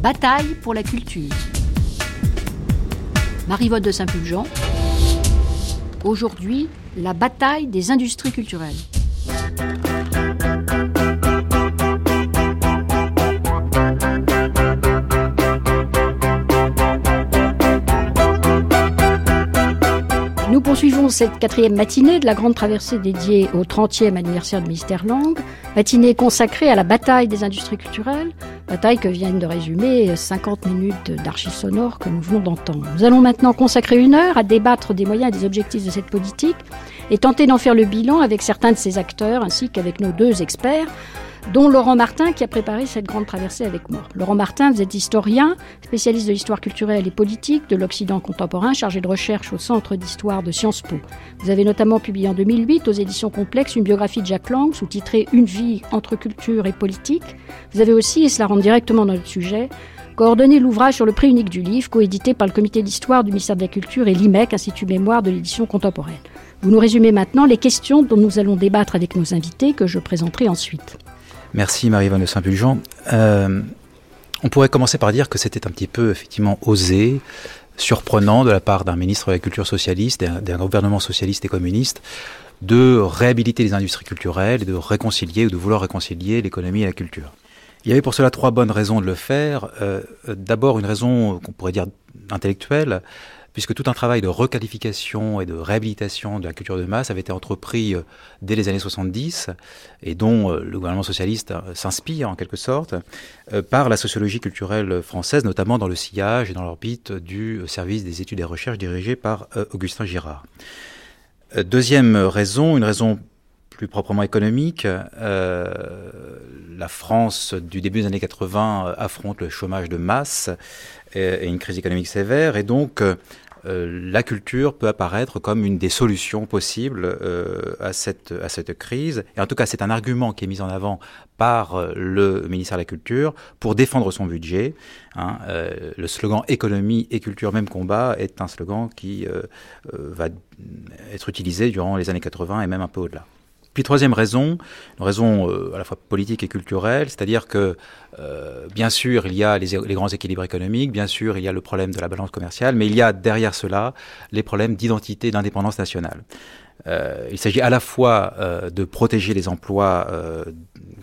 bataille pour la culture. Marie-Vote de Saint-Pulgent. Aujourd'hui, la bataille des industries culturelles. Poursuivons cette quatrième matinée de la grande traversée dédiée au 30e anniversaire de Mystère Langue, matinée consacrée à la bataille des industries culturelles, bataille que viennent de résumer 50 minutes d'archives sonores que nous venons d'entendre. Nous allons maintenant consacrer une heure à débattre des moyens et des objectifs de cette politique et tenter d'en faire le bilan avec certains de ses acteurs ainsi qu'avec nos deux experts, dont Laurent Martin qui a préparé cette grande traversée avec moi. Laurent Martin, vous êtes historien, spécialiste de l'histoire culturelle et politique de l'Occident contemporain, chargé de recherche au Centre d'histoire de Sciences Po. Vous avez notamment publié en 2008 aux éditions complexes une biographie de Jacques Lang sous-titrée Une vie entre culture et politique. Vous avez aussi, et cela rentre directement dans notre sujet, coordonné l'ouvrage sur le prix unique du livre, coédité par le comité d'histoire du ministère de la Culture et l'IMEC, Institut Mémoire de l'édition contemporaine. Vous nous résumez maintenant les questions dont nous allons débattre avec nos invités que je présenterai ensuite. Merci Marie-Yvonne de Saint-Pulgent. Euh, on pourrait commencer par dire que c'était un petit peu effectivement osé, surprenant de la part d'un ministre de la Culture socialiste, d'un gouvernement socialiste et communiste, de réhabiliter les industries culturelles et de réconcilier ou de vouloir réconcilier l'économie et la culture. Il y avait pour cela trois bonnes raisons de le faire. Euh, D'abord une raison qu'on pourrait dire intellectuelle, puisque tout un travail de requalification et de réhabilitation de la culture de masse avait été entrepris euh, dès les années 70 et dont euh, le gouvernement socialiste euh, s'inspire en quelque sorte par la sociologie culturelle française, notamment dans le sillage et dans l'orbite du service des études et recherches dirigé par Augustin Girard. Deuxième raison, une raison plus proprement économique, la France du début des années 80 affronte le chômage de masse et, une crise économique sévère, et donc euh, la culture peut apparaître comme une des solutions possibles euh, à, cette, à cette crise. Et en tout cas, c'est un argument qui est mis en avant par euh, le ministère de la Culture pour défendre son budget. Hein. le slogan économie et culture, même combat est un slogan qui va être utilisé durant les années 80 et même un peu au-delà. Puis troisième raison, une raison euh, à la fois politique et culturelle, c'est-à-dire que euh, bien sûr il y a les, les, grands équilibres économiques, bien sûr il y a le problème de la balance commerciale, mais il y a derrière cela les problèmes d'identité d'indépendance nationale. Euh, il s'agit à la fois euh, de protéger les emplois euh,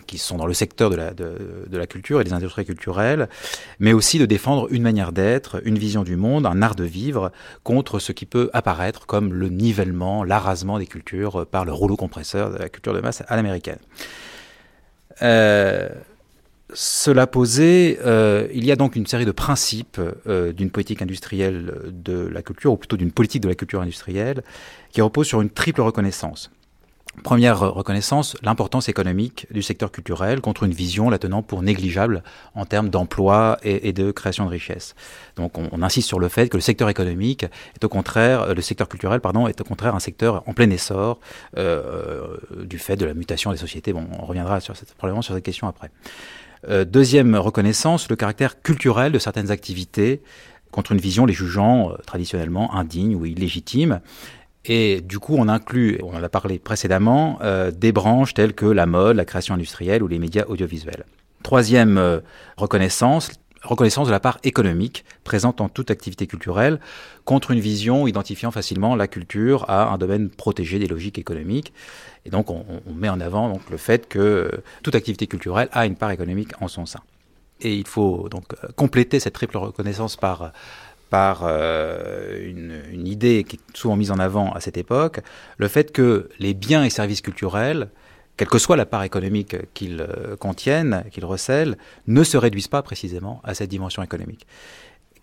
qui sont dans le secteur de la, de, la culture et des industries culturelles, mais aussi de défendre une manière d'être, une vision du monde, un art de vivre contre ce qui peut apparaître comme le nivellement, l'arasement des cultures par le rouleau compresseur de la culture de masse à l'américaine. Euh, cela posé, euh, il y a donc une série de principes euh, d'une politique industrielle de la culture, ou plutôt d'une politique de la culture industrielle, qui repose sur une triple reconnaissance. Première reconnaissance, l'importance économique du secteur culturel contre une vision la tenant pour négligeable en termes d'emploi et, de création de richesse. Donc on, insiste sur le fait que le secteur économique est au contraire, le secteur culturel pardon, est au contraire un secteur en plein essor euh, du fait de la mutation des sociétés. Bon, on reviendra probablement sur cette question après. Euh, deuxième reconnaissance, le caractère culturel de certaines activités contre une vision les jugeant euh, traditionnellement indignes ou illégitimes. Et du coup, on inclut, on en a parlé précédemment, euh, des branches telles que la mode, la création industrielle ou les médias audiovisuels. Troisième reconnaissance, reconnaissance de la part économique présente en toute activité culturelle contre une vision identifiant facilement la culture à un domaine protégé des logiques économiques. Et donc on, met en avant donc, le fait que toute activité culturelle a une part économique en son sein. Et il faut donc compléter cette triple reconnaissance par par euh, une, idée qui est souvent mise en avant à cette époque, le fait que les biens et services culturels quelle que soit la part économique qu'ils contiennent, qu'ils recèlent, ne se réduisent pas précisément à cette dimension économique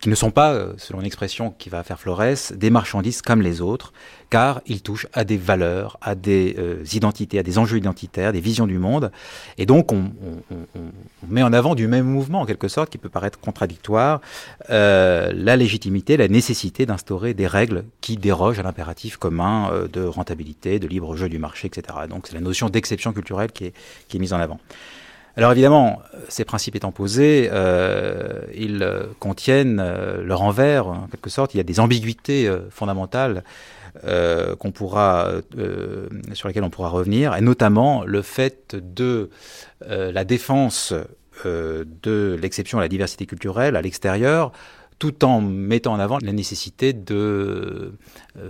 qui ne sont pas, selon une expression qui va faire Flores, des marchandises comme les autres, car ils touchent à des valeurs, à des euh, identités, à des enjeux identitaires, des visions du monde. Et donc, on, on, on, met en avant du même mouvement, en quelque sorte, qui peut paraître contradictoire, euh, la légitimité, la nécessité d'instaurer des règles qui dérogent à l'impératif commun euh, de rentabilité, de libre jeu du marché, etc. Donc, c'est la notion d'exception culturelle qui est, qui est mise en avant. Alors évidemment, ces principes étant posés, euh, ils contiennent euh, leur envers, en quelque sorte. Il y a des ambiguïtés euh, fondamentales sur lesquelles on pourra revenir, et notamment le fait de la défense de l'exception à la diversité culturelle à l'extérieur, tout en mettant en avant la nécessité de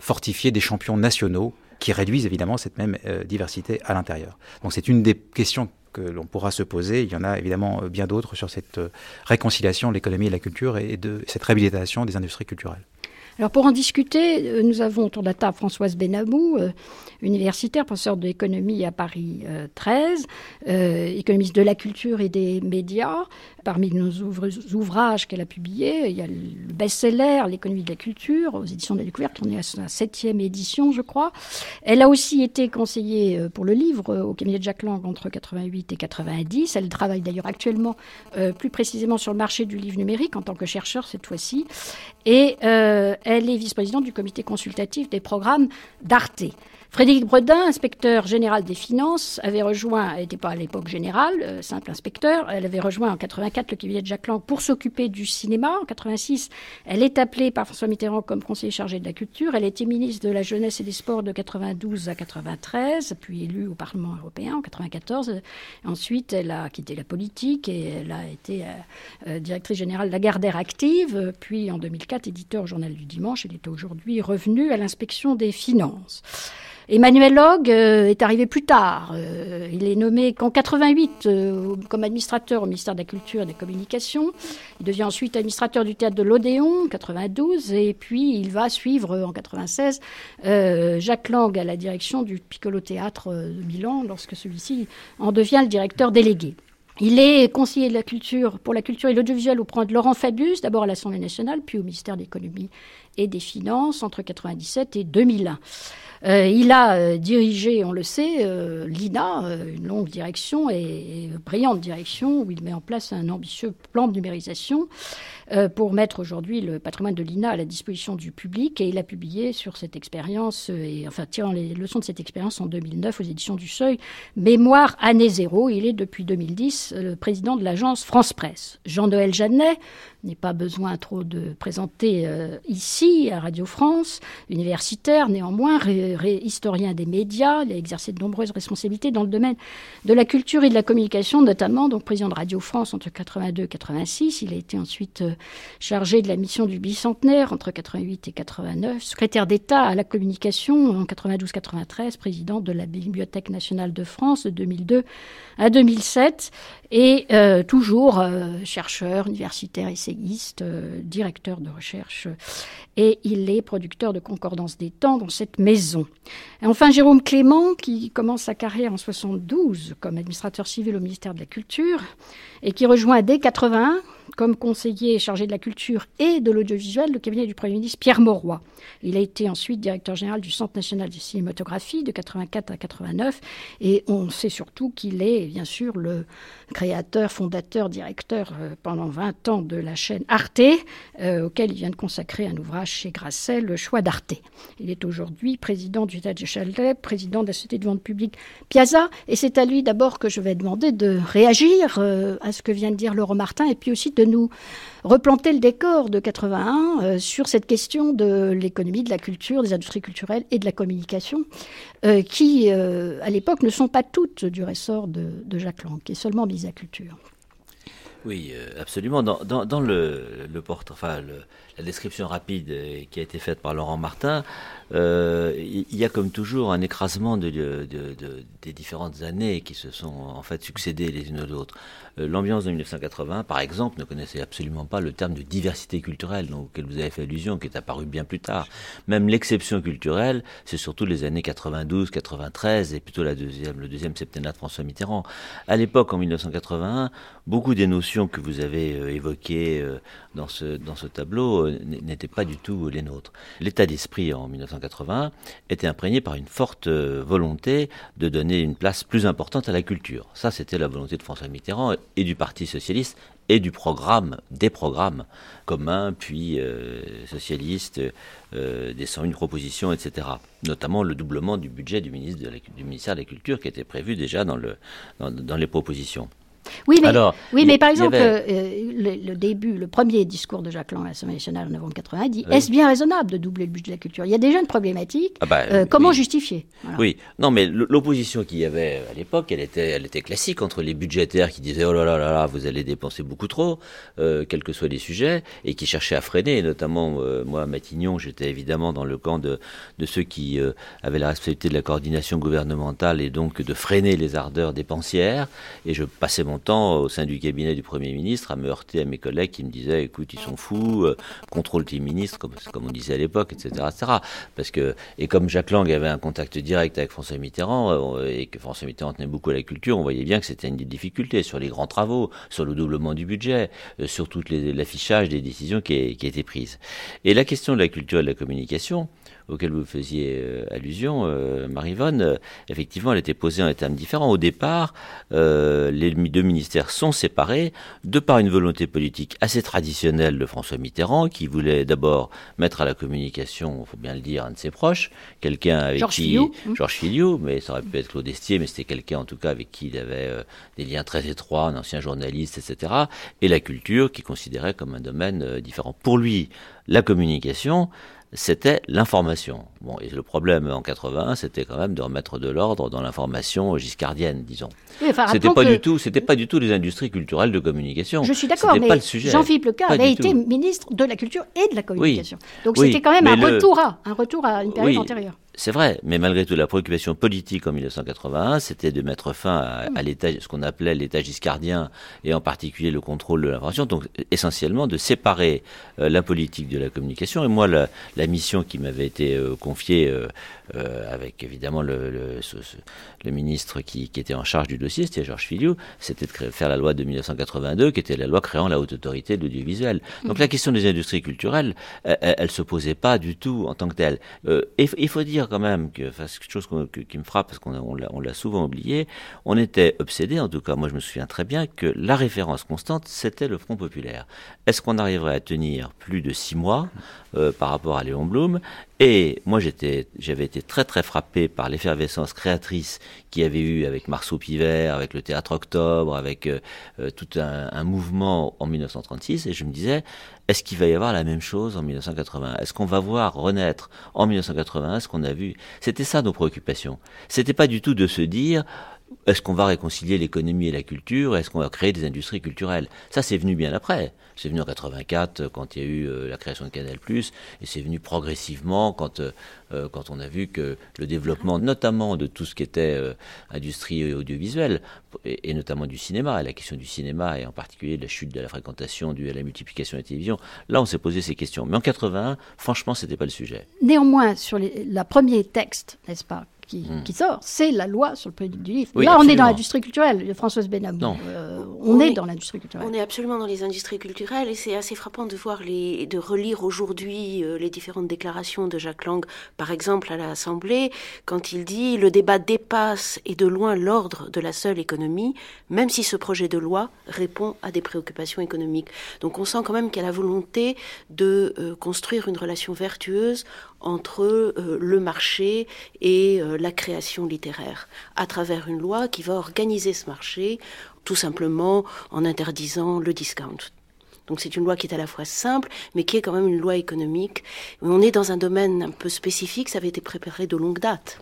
fortifier des champions nationaux qui réduisent évidemment cette même diversité à l'intérieur. Donc c'est une des questions que l'on pourra se poser. Il y en a évidemment bien d'autres sur cette réconciliation de l'économie et de la culture et de cette réhabilitation des industries culturelles. Alors pour en discuter, euh, nous avons autour de la table Françoise Benamou, euh, universitaire, professeur d'économie à Paris 13, euh, économiste de la culture et des médias. Parmi nos ouvrages qu'elle a publiés, il y a le best-seller L'économie de la culture aux éditions de la découverte, en est à sa septième édition, je crois. Elle a aussi été conseillée pour le livre au cabinet de Jacques Lang entre 88 et 90. Elle travaille d'ailleurs actuellement plus précisément sur le marché du livre numérique en tant que chercheur cette fois-ci. Et elle est vice-présidente du comité consultatif des programmes d'Arte. Frédéric Bredin, inspecteur général des finances, avait rejoint, elle n'était pas à l'époque générale, euh, simple inspecteur, elle avait rejoint en 84 le cabinet de Jacques Lang pour s'occuper du cinéma. En 86, elle est appelée par François Mitterrand comme conseiller chargé de la culture. Elle était ministre de la jeunesse et des sports de 92 à 93, puis élue au Parlement européen en 94. Ensuite, elle a quitté la politique et elle a été euh, euh, directrice générale de la Gardère Active, puis en 2004 éditeur au Journal du Dimanche. Elle est aujourd'hui revenue à l'inspection des finances. Emmanuel Log euh, est arrivé plus tard. Euh, il est nommé qu'en 88 euh, comme administrateur au ministère de la Culture et des Communications. Il devient ensuite administrateur du théâtre de l'Odéon en 92 et puis il va suivre en 96 Jacques Lang à la direction du Piccolo Théâtre de Milan lorsque celui-ci en devient le directeur délégué. Il est conseiller de la culture pour la culture et l'audiovisuel auprès de Laurent Fabius, d'abord à l'Assemblée nationale, puis au ministère de l'économie et des finances entre 97 et 2001. Euh, il a euh, dirigé, on le sait, euh, l'INA, une longue direction et, brillante direction, où il met en place un ambitieux plan de numérisation pour mettre aujourd'hui le patrimoine de l'INA à la disposition du public. Et il a publié sur cette expérience, et enfin tirant les leçons de cette expérience en 2009 aux éditions du Seuil, Mémoire année zéro. Il est depuis 2010 le président de l'agence France Presse. Jean-Noël Jeannet, n'est pas besoin trop de présenter ici à Radio France, universitaire néanmoins, historien des médias. Il a exercé de nombreuses responsabilités dans le domaine de la culture et de la communication, notamment donc président de Radio France entre 82 et 86. Il a été ensuite euh, chargé de la mission du bicentenaire entre 88 et 89, secrétaire d'État à la communication en 92-93, président de la Bibliothèque nationale de France de 2002 à 2007 et euh, toujours euh, chercheur, universitaire, essayiste, directeur de recherche et il est producteur de Concordance des temps dans cette maison. Enfin, Jérôme Clément, qui commence sa carrière en 72 comme administrateur civil au ministère de la Culture et qui rejoint dès 81 comme conseiller chargé de la culture et de l'audiovisuel le cabinet du Premier ministre Pierre Mauroy. Il a été ensuite directeur général du Centre national de cinématographie de 84 à 89 et on sait surtout qu'il est bien sûr le créateur, fondateur, directeur euh, pendant 20 ans de la chaîne Arte euh, auquel il vient de consacrer un ouvrage chez Grasset, Le choix d'Arte. Il est aujourd'hui président du de Châtelet, président de la Société de vente publique Piazza et c'est à lui d'abord que je vais demander de réagir euh, à ce que vient de dire Laurent Martin et puis aussi de nous replanter le décor de 81 euh, sur cette question de l'économie, de la culture, des industries culturelles et de la communication, euh, qui, euh, à l'époque, ne sont pas toutes du ressort de, Jacques Lang, qui est seulement mise à culture. Oui, absolument. Dans, le, le portrait, la description rapide qui a été faite par Laurent Martin, il y a comme toujours un écrasement de, des différentes années qui se sont en fait succédées les unes aux autres. Euh, l'ambiance de 1980, par exemple, ne connaissait absolument pas le terme de diversité culturelle auquel vous avez fait allusion, qui est apparu bien plus tard. Même l'exception culturelle, c'est surtout les années 92, 93 et plutôt le deuxième septennat de François Mitterrand. À l'époque, en 1981, beaucoup des notions que vous avez euh, évoquées euh, dans ce tableau n'étaient pas du tout les nôtres. L'état d'esprit en 1980 était imprégné par une forte volonté de donner une place plus importante à la culture. Ça, c'était la volonté de François Mitterrand et du Parti socialiste et du programme, des programmes communs, puis euh, socialistes, euh, des 101 propositions, etc. Notamment le doublement du budget du, ministère de la Culture qui était prévu déjà dans, les propositions. Oui, mais, oui, mais par exemple, euh, le, début, le premier discours de Jacques Lang à l'Assemblée nationale en novembre 80 dit Est-ce bien raisonnable de doubler le budget de la culture? Il y a déjà une problématique. Ah bah, euh, comment justifier? Oui, non, mais l'opposition qu'il y avait à l'époque, elle était, elle était classique entre les budgétaires qui disaient Oh là là là là, vous allez dépenser beaucoup trop, euh, quels que soient les sujets, et qui cherchaient à freiner. Et notamment, moi, à Matignon, j'étais évidemment dans le camp de, de ceux qui avaient la responsabilité de la coordination gouvernementale et donc de freiner les ardeurs dépensières. Et je passais mon temps au sein du cabinet du Premier ministre à me heurter à mes collègues qui me disaient écoute, ils sont fous, euh, contrôle tes ministres, comme, comme on disait à l'époque, etc., etc. Parce que, et comme Jacques Lang avait un contact direct avec François Mitterrand euh, et que François Mitterrand tenait beaucoup à la culture, on voyait bien que c'était une difficulté sur les grands travaux, sur le doublement du budget, euh, sur tout l'affichage des décisions qui, qui été prises. Et la question de la culture et de la communication, auquel vous faisiez euh, allusion, euh, Marivonne, euh, effectivement, elle était posée en termes différents. Au départ, les deux ministères sont séparés de par une volonté politique assez traditionnelle de François Mitterrand, qui voulait d'abord mettre à la communication, il faut bien le dire, un de ses proches, quelqu'un avec Georges qui... Filiou. Georges Filiou, mais ça aurait pu être Claude Estier, mais c'était quelqu'un en tout cas avec qui il avait des liens très étroits, un ancien journaliste, etc. Et la culture, qui considérait comme un domaine différent. Pour lui, la communication, c'était l'information. Bon, et le problème en 81, c'était quand même de remettre de l'ordre dans l'information giscardienne, disons. c'était pas du tout, c'était pas du tout les industries culturelles de communication. Je suis d'accord, mais Jean-Philippe Leca avait été ministre de la culture et de la communication. Donc c'était quand même un retour à, un retour à une période antérieure. C'est vrai, mais malgré tout, la préoccupation politique en 1981, c'était de mettre fin à, à l'état, ce qu'on appelait l'état giscardien, et en particulier le contrôle de l'information. Donc, essentiellement, de séparer euh, la politique de la communication. Et moi, la, la mission qui m'avait été euh, confiée, euh, avec évidemment le, le, le ministre qui, qui, était en charge du dossier, c'était Georges Filiou, c'était de faire la loi de 1982, qui était la loi créant la haute autorité de l'audiovisuel. Donc, la question des industries culturelles, elle, elle, se posait pas du tout en tant que telle. et il faut dire quand même que, c'est quelque chose qui me frappe parce qu'on on l'a souvent oublié. On était obsédé, en tout cas, moi je me souviens très bien que la référence constante, c'était le Front populaire. Est-ce qu'on arriverait à tenir plus de six mois euh, par rapport à Léon Blum? Et moi, j'avais été très très frappé par l'effervescence créatrice qu'il y avait eu avec Marceau Pivert, avec le Théâtre Octobre, avec euh, euh, tout un, un, mouvement en 1936, et je me disais, est-ce qu'il va y avoir la même chose en 1980 Est-ce qu'on va voir renaître en 1981 ce qu'on a vu? C'était ça nos préoccupations. C'était pas du tout de se dire est-ce qu'on va réconcilier l'économie et la culture? Est-ce qu'on va créer des industries culturelles? Ça, c'est venu bien après. C'est venu en 84 quand il y a eu euh, la création de Canal+, et c'est venu progressivement quand euh, euh, quand on a vu que le développement, notamment de tout ce qui était industrie audiovisuelle, et, notamment du cinéma, et la question du cinéma, et en particulier la chute de la fréquentation due à la multiplication de la télévision, là, on s'est posé ces questions. Mais en 81, franchement, c'était pas le sujet. Néanmoins, sur les, la premier texte, n'est-ce pas, Hmm. qui, sort, c'est la loi sur le prix du livre. Là, on est dans l'industrie culturelle, Françoise Benamou. Euh, on, est, dans l'industrie culturelle. On est absolument dans les industries culturelles et c'est assez frappant de voir les, de relire aujourd'hui euh, les différentes déclarations de Jacques Lang, par exemple à l'Assemblée, quand il dit le débat dépasse et de loin l'ordre de la seule économie, même si ce projet de loi répond à des préoccupations économiques. Donc on sent quand même qu'il y a la volonté de euh, construire une relation vertueuse entre euh, le marché et euh, la création littéraire, à travers une loi qui va organiser ce marché, tout simplement en interdisant le discount. Donc c'est une loi qui est à la fois simple, mais qui est quand même une loi économique. On est dans un domaine un peu spécifique, ça avait été préparé de longue date.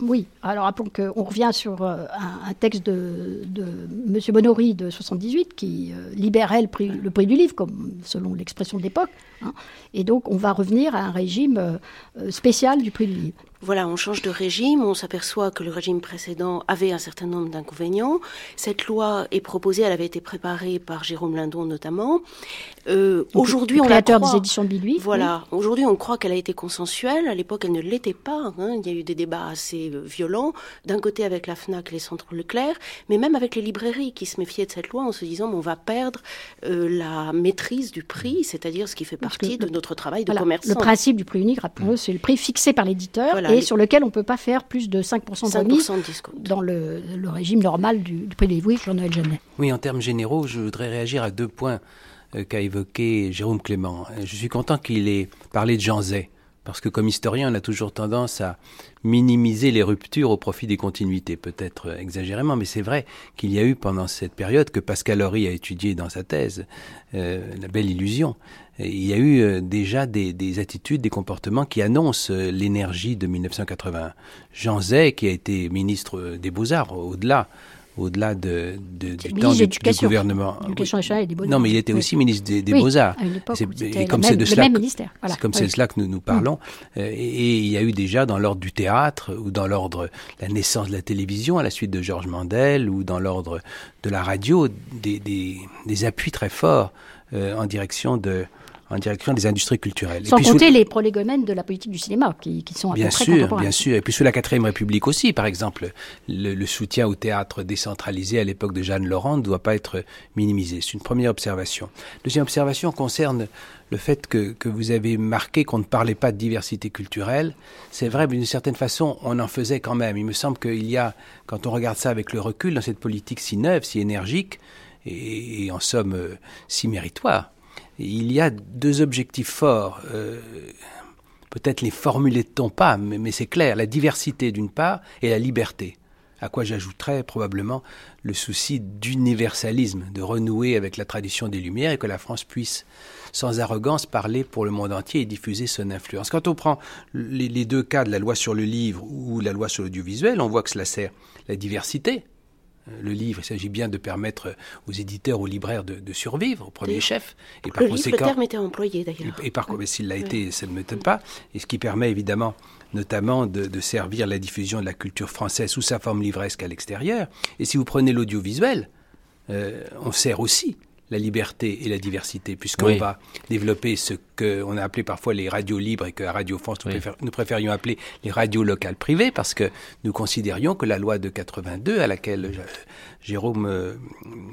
Oui, alors rappelons qu'on revient sur euh, un, texte de, de M. Bonory de 78 qui libérait le prix, le prix, du livre, comme selon l'expression de l'époque. Hein. Et donc on va revenir à un régime euh, spécial du prix du livre. Voilà, on change de régime, on s'aperçoit que le régime précédent avait un certain nombre d'inconvénients. Cette loi est proposée, elle avait été préparée par Jérôme Lindon notamment. Euh, aujourd'hui, on créateur des éditions de Voilà, aujourd'hui on croit qu'elle a été consensuelle. À l'époque, elle ne l'était pas. Hein. Il y a eu des débats assez euh, violents, d'un côté avec la Fnac, les centres Leclerc, mais même avec les librairies qui se méfiaient de cette loi en se disant on va perdre euh, la maîtrise du prix, c'est-à-dire ce qui fait partie de notre travail de commerçant. Le principe du prix unique, rappelons-le, c'est le prix fixé par l'éditeur et sur lequel on ne peut pas faire plus de 5%, de remise dans le, régime normal du, prix des livres, Jean-Noël Jeannet. Oui, en termes généraux, je voudrais réagir à deux points euh, qu'a évoqué Jérôme Clément. Je suis content qu'il ait parlé de Jean Zay parce que comme historien, on a toujours tendance à minimiser les ruptures au profit des continuités, peut-être exagérément, mais c'est vrai qu'il y a eu pendant cette période que Pascal Horry a étudié dans sa thèse, euh, La belle illusion, il y a eu euh, déjà des, des, attitudes, des comportements qui annoncent euh, l'énergie de 1980. Jean Zay, qui a été ministre des Beaux-Arts, au-delà au-delà de, de, du temps du, du, gouvernement. non, mais il était aussi ministre des, des Beaux-Arts. Et comme c'est de cela, c'est comme c'est cela que nous nous parlons. Mm. Euh, et, il y a eu déjà dans l'ordre du théâtre ou dans l'ordre la naissance de la télévision à la suite de Georges Mandel ou dans l'ordre de la radio des, des, des appuis très forts euh, en direction de en direction des industries culturelles. Sans compter les prolégomènes de la politique du cinéma, qui, qui sont à bien peu près sûr, Bien sûr, et puis sous la quatrième République aussi, par exemple, le, le soutien au théâtre décentralisé à l'époque de Jeanne Laurent ne doit pas être minimisé. C'est une première observation. Deuxième observation concerne le fait que, que vous avez marqué qu'on ne parlait pas de diversité culturelle. C'est vrai, mais d'une certaine façon, on en faisait quand même. Il me semble qu'il y a, quand on regarde ça avec le recul, dans cette politique si neuve, si énergique, et, et en somme euh, si méritoire, il y a deux objectifs forts. Euh, Peut-être les formulait-on pas, mais, c'est clair, la diversité d'une part et la liberté. À quoi j'ajouterais probablement le souci d'universalisme, de renouer avec la tradition des Lumières et que la France puisse sans arrogance parler pour le monde entier et diffuser son influence. Quand on prend les deux cas de la loi sur le livre ou la loi sur l'audiovisuel, on voit que cela sert la diversité, le livre, il s'agit bien de permettre aux éditeurs, aux libraires de, de survivre au premier chef. Et par le conséquent, livre, le terme était employé d'ailleurs. Et, et, par oui. s'il l'a été, ça ne m'étonne pas. Et ce qui permet évidemment notamment de, de, servir la diffusion de la culture française sous sa forme livresque à l'extérieur. Et si vous prenez l'audiovisuel, euh, on sert aussi la liberté et la diversité, puisqu'on oui. va développer ce qu'on a appelé parfois les radios libres et que à Radio France, nous, oui. préfère, nous, préférions appeler les radios locales privées, parce que nous considérions que la loi de 82, à laquelle je, Jérôme, euh,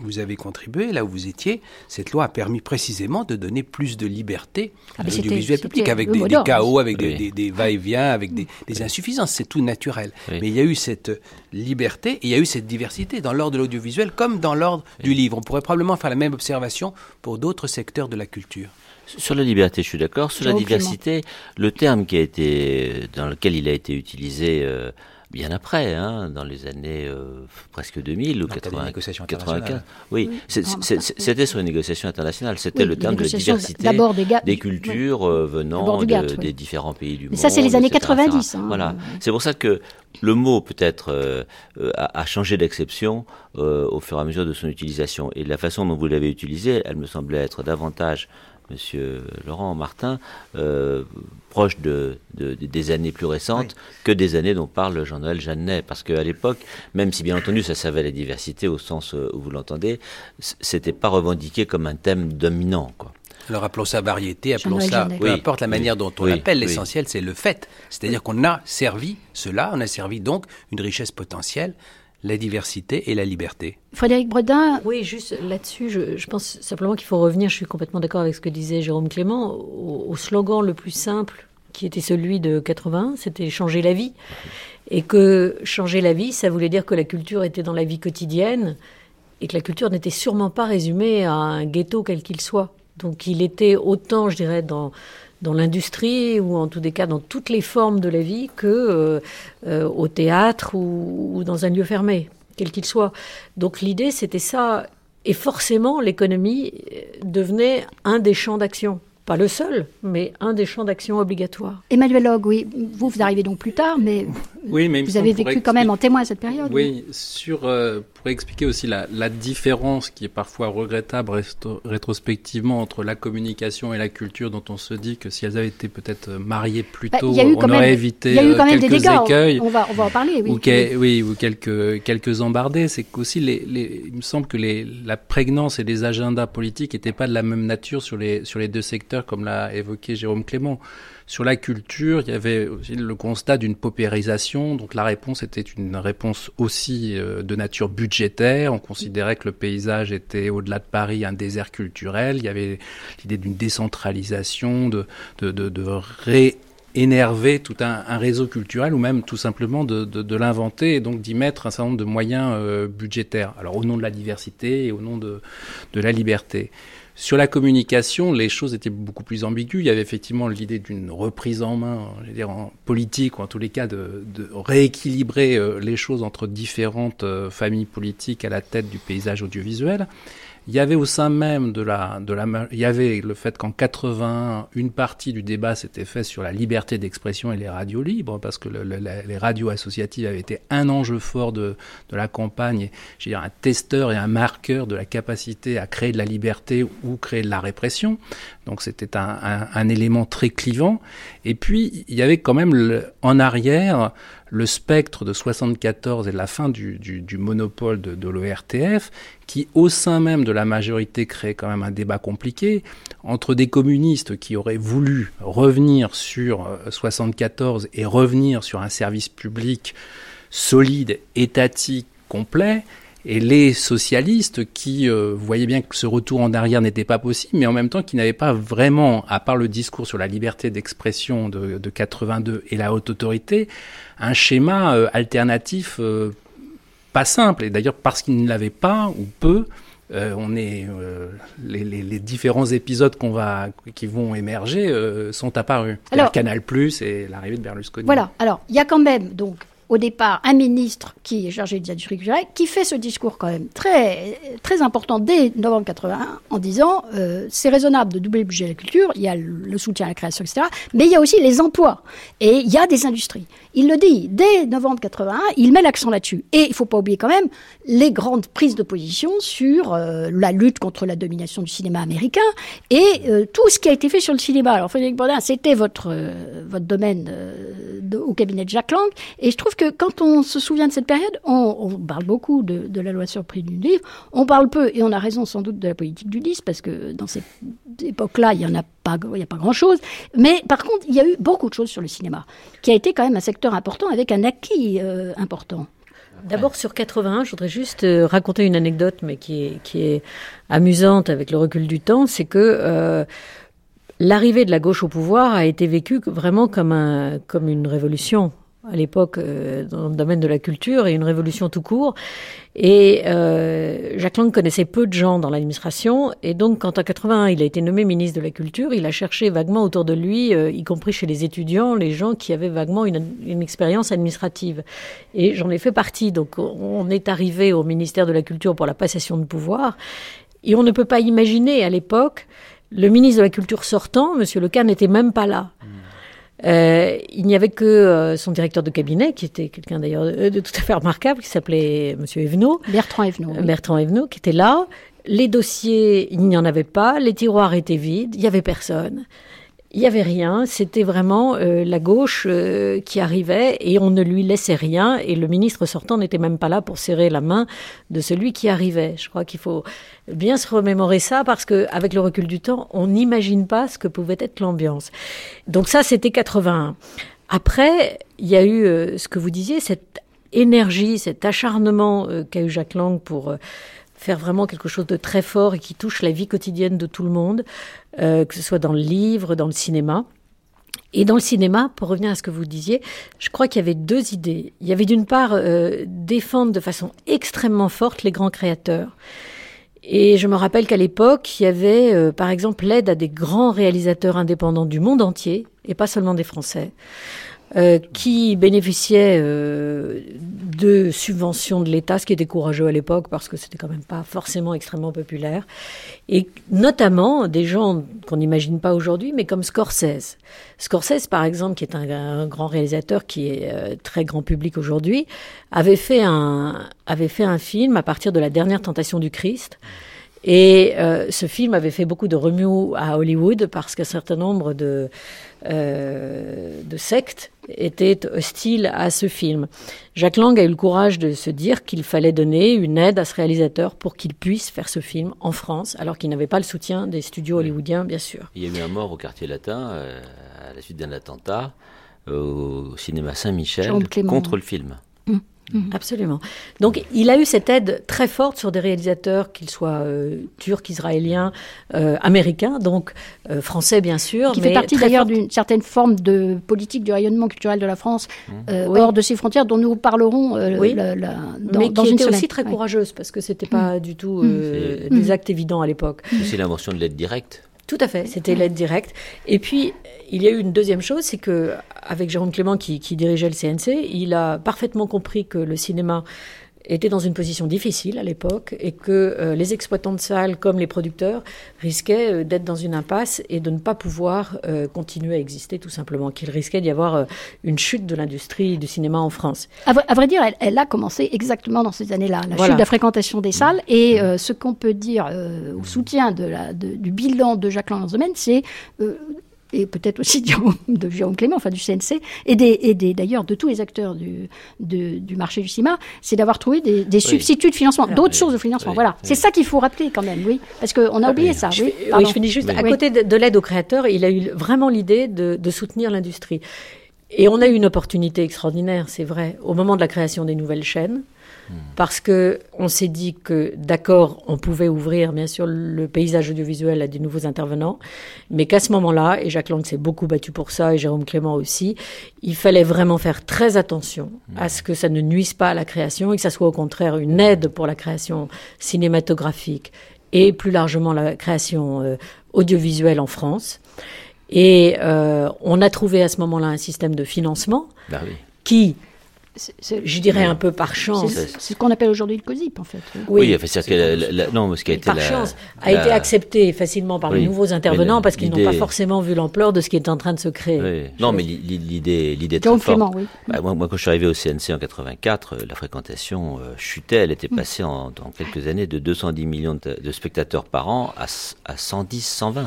vous avez contribué, là où vous étiez, cette loi a permis précisément de donner plus de liberté ah, à l'audiovisuel public, avec des, des, chaos, avec oui. des, des va-et-vient, avec des, insuffisances, c'est tout naturel. Mais il y a eu cette liberté et il y a eu cette diversité dans l'ordre de l'audiovisuel comme dans l'ordre du livre. On pourrait probablement faire la même observation pour d'autres secteurs de la culture. Sur la liberté, je suis d'accord. Sur la diversité, le terme qui a été, dans lequel il a été utilisé euh, bien après, hein, dans les années euh, presque 2000 ou 80, 95. Oui, oui. c'était sur une négociation internationale. C'était oui, le terme de diversité des, des, cultures oui. euh, venant de, des différents pays du Mais monde. ça, c'est les années 90. Hein. Voilà. C'est pour ça que le mot peut-être euh, a, a, changé d'exception euh, au fur et à mesure de son utilisation. Et la façon dont vous l'avez utilisé, elle me semblait être davantage Monsieur Laurent Martin, euh, proche de, de, de, des années plus récentes oui. que des années dont parle Jean-Noël Jeannet. Parce qu'à l'époque, même si bien entendu ça savait la diversité au sens euh, où vous l'entendez, c'était pas revendiqué comme un thème dominant. Quoi. Alors appelons ça variété, appelons ça, peu oui, importe la manière dont on oui, l'appelle, l'essentiel c'est le fait. C'est-à-dire qu'on a servi cela, on a servi donc une richesse potentielle la diversité et la liberté. Frédéric Bredin Oui, juste là-dessus, je, je, pense simplement qu'il faut revenir, je suis complètement d'accord avec ce que disait Jérôme Clément, au, au, slogan le plus simple qui était celui de 80, c'était changer la vie. Et que changer la vie, ça voulait dire que la culture était dans la vie quotidienne et que la culture n'était sûrement pas résumée à un ghetto quel qu'il soit. Donc il était autant, je dirais, dans dans l'industrie ou en tous des cas dans toutes les formes de la vie que euh, euh, au théâtre ou, ou, dans un lieu fermé, quel qu'il soit. Donc l'idée c'était ça, et forcément l'économie devenait un des champs d'action. Pas le seul, mais un des champs d'action obligatoires. Emmanuel Log, oui, vous, vous arrivez donc plus tard, mais, oui, mais vous avez vécu quand même en témoin cette période. Oui, oui. sur, euh, pour expliquer aussi la, la, différence qui est parfois regrettable rétrospectivement entre la communication et la culture, dont on se dit que si elles avaient été peut-être mariées plus tôt, bah, on aurait même, évité y a eu quand même quelques des dégâts, écueils. On va, on va en parler, oui. Ou, que, oui, ou quelques, quelques embardés. C'est qu'aussi, les, les, il me semble que les, la prégnance et les agendas politiques n'étaient pas de la même nature sur les, sur les deux secteurs, comme l'a évoqué Jérôme Clément. Sur la culture, il y avait aussi le constat d'une paupérisation. Donc la réponse était une réponse aussi euh, de nature budgétaire. On considérait que le paysage était au-delà de Paris un désert culturel. Il y avait l'idée d'une décentralisation, de, de, de, tout un, réseau culturel ou même tout simplement de l'inventer et donc d'y mettre un certain nombre de moyens euh, budgétaires. Alors au nom de la diversité et au nom de, de la liberté. Sur la communication, les choses étaient beaucoup plus ambiguës. Il y avait effectivement l'idée d'une reprise en main, je veux dire, en politique, ou en tous les cas de, de rééquilibrer euh, les choses entre différentes euh, familles politiques à la tête du paysage audiovisuel. Il y avait au sein même de la, de la, il y avait le fait qu'en 81, une partie du débat s'était fait sur la liberté d'expression et les radios libres, parce que le, le, les radios associatives avaient été un enjeu fort de, de la campagne, j'ai un testeur et un marqueur de la capacité à créer de la liberté ou créer de la répression. Donc c'était un, un, un, élément très clivant. Et puis il y avait quand même le, en arrière le spectre de 74 et la fin du, monopole de, de l'ORTF, qui au sein même de la majorité crée quand même un débat compliqué entre des communistes qui auraient voulu revenir sur 74 et revenir sur un service public solide, étatique, complet, et les socialistes qui euh, voyaient bien que ce retour en arrière n'était pas possible, mais en même temps qui n'avaient pas vraiment, à part le discours sur la liberté d'expression de, de 82 et la haute autorité, un schéma euh, alternatif euh, pas simple. Et d'ailleurs, parce qu'ils ne l'avaient pas ou peu, euh, on est euh, les, les, les, différents épisodes qu'on va qui vont émerger euh, sont apparus. Alors, Canal Plus et l'arrivée de Berlusconi. Voilà. Alors il y a quand même donc au départ un ministre qui est chargé des industries culturelles, qui fait ce discours quand même très, très important dès novembre 81 en disant euh, c'est raisonnable de doubler le budget de la culture, il y a le soutien à la création, etc. Mais il y a aussi les emplois et il y a des industries. Il le dit dès novembre 81, il met l'accent là-dessus. Et il faut pas oublier quand même les grandes prises de position sur euh, la lutte contre la domination du cinéma américain et euh, tout ce qui a été fait sur le cinéma. Alors Frédéric Baudin, c'était votre votre domaine au cabinet de Jacques Lang et je trouve que quand on se souvient de cette période, on, parle beaucoup de, la loi sur le prix du livre, on parle peu, et on a raison sans doute de la politique du disque, parce que dans cette époque-là, il n'y en a pas, a pas grand-chose. Mais par contre, il y a eu beaucoup de choses sur le cinéma, qui a été quand même un secteur important avec un acquis euh, important. D'abord sur 81, je voudrais juste euh, raconter une anecdote, mais qui est, qui est amusante avec le recul du temps, c'est que euh, l'arrivée de la gauche au pouvoir a été vécue vraiment comme, un, comme une révolution à l'époque euh, dans le domaine de la culture et une révolution tout court. Et euh, Jacques Lang connaissait peu de gens dans l'administration et donc quand en 81 il a été nommé ministre de la Culture, il a cherché vaguement autour de lui, euh, y compris chez les étudiants, les gens qui avaient vaguement une, expérience administrative. Et j'en ai fait partie. Donc on est arrivé au ministère de la Culture pour la passation de pouvoir et on ne peut pas imaginer à l'époque le ministre de la Culture sortant, Monsieur Leca, n'était même pas là. Mmh. Euh, il n'y avait que euh, son directeur de cabinet, qui était quelqu'un d'ailleurs de, de, tout à fait remarquable, qui s'appelait Monsieur Evenot. Bertrand Evenot. Oui. Bertrand Evenot, qui était là. Les dossiers, il n'y en avait pas. Les tiroirs étaient vides. Il n'y avait personne. Il n'y avait rien, c'était vraiment euh, la gauche euh, qui arrivait et on ne lui laissait rien et le ministre sortant n'était même pas là pour serrer la main de celui qui arrivait. Je crois qu'il faut bien se remémorer ça parce que avec le recul du temps, on n'imagine pas ce que pouvait être l'ambiance. Donc ça, c'était 81. Après, il y a eu euh, ce que vous disiez, cette énergie, cet acharnement qu'a eu Jacques Lang pour faire vraiment quelque chose de très fort et qui touche la vie quotidienne de tout le monde, euh, que ce soit dans le livre, dans le cinéma. Et dans le cinéma, pour revenir à ce que vous disiez, je crois qu'il y avait deux idées. Il y avait d'une part euh, défendre de façon extrêmement forte les grands créateurs. Et je me rappelle qu'à l'époque, il y avait euh, par exemple l'aide à des grands réalisateurs indépendants du monde entier, et pas seulement des Français. Euh, qui bénéficiaient euh, de subventions de l'État, ce qui était courageux à l'époque parce que c'était quand même pas forcément extrêmement populaire, et notamment des gens qu'on n'imagine pas aujourd'hui, mais comme Scorsese. Scorsese, par exemple, qui est un, grand réalisateur qui est euh, très grand public aujourd'hui, avait fait un avait fait un film à partir de la dernière tentation du Christ. Et euh, ce film avait fait beaucoup de remous à Hollywood parce qu'un certain nombre de, euh, de sectes étaient hostiles à ce film. Jacques Lang a eu le courage de se dire qu'il fallait donner une aide à ce réalisateur pour qu'il puisse faire ce film en France, alors qu'il n'avait pas le soutien des studios hollywoodiens, bien sûr. Il y a eu un mort au quartier latin euh, à la suite d'un attentat au cinéma Saint-Michel contre le film. Mmh. Mhm. Absolument. Donc il a eu cette aide très forte sur des réalisateurs, qu'ils soient euh, turcs, israéliens, euh, américains, donc euh, français bien sûr. Qui fait partie d'ailleurs d'une certaine forme de politique du rayonnement culturel de la France mhm. hors de ses frontières, dont nous parlerons oui. dans, Mais qui était aussi très courageuse, parce que c'était pas mhm. du tout des actes évidents à l'époque. C'est l'invention de l'aide directe. Tout à fait, c'était l'aide directe. Et puis, il y a eu une deuxième chose, c'est que avec Jérôme Clément qui, dirigeait le CNC, il a parfaitement compris que le cinéma était dans une position difficile à l'époque et que euh, les exploitants de salles comme les producteurs risquaient euh, d'être dans une impasse et de ne pas pouvoir euh, continuer à exister tout simplement, qu'il risquait d'y avoir une chute de l'industrie du cinéma en France. À, vrai, dire, elle, a commencé exactement dans ces années-là, la chute de la fréquentation des salles et ce qu'on peut dire au soutien de la, du bilan de Jacques domaine, c'est et peut-être aussi de Jérôme Clément, enfin du CNC, et, des, d'ailleurs de tous les acteurs du, du marché du cinéma, c'est d'avoir trouvé des, substituts de financement, d'autres sources de financement. voilà, c'est ça qu'il faut rappeler quand même, oui, parce qu'on a oublié ça. Je, oui, je finis juste. À côté de, l'aide aux créateurs, il a eu vraiment l'idée de, de soutenir l'industrie. Et on a eu une opportunité extraordinaire, c'est vrai, au moment de la création des nouvelles chaînes parce que on s'est dit que d'accord, on pouvait ouvrir bien sûr le paysage audiovisuel à des nouveaux intervenants, mais qu'à ce moment-là, et Jacques Lang s'est beaucoup battu pour ça, et Jérôme Clément aussi, il fallait vraiment faire très attention à ce que ça ne nuise pas à la création et que ça soit au contraire une aide pour la création cinématographique et plus largement la création euh, audiovisuelle en France. Et euh, on a trouvé à ce moment-là un système de financement bah qui je dirais un peu par chance. C'est ce qu'on appelle aujourd'hui le COSIP, en fait. Oui, oui c'est que non, ce qui a été par chance a été accepté facilement par les nouveaux intervenants parce qu'ils n'ont pas forcément vu l'ampleur de ce qui est en train de se créer. Non, mais l'idée, l'idée très forte. Oui. Bah, moi, moi, quand je suis arrivé au CNC en 84, euh, la fréquentation euh, chutait. Elle était mm. passée en, quelques années de 210 millions de, spectateurs par an à, à 110, 120.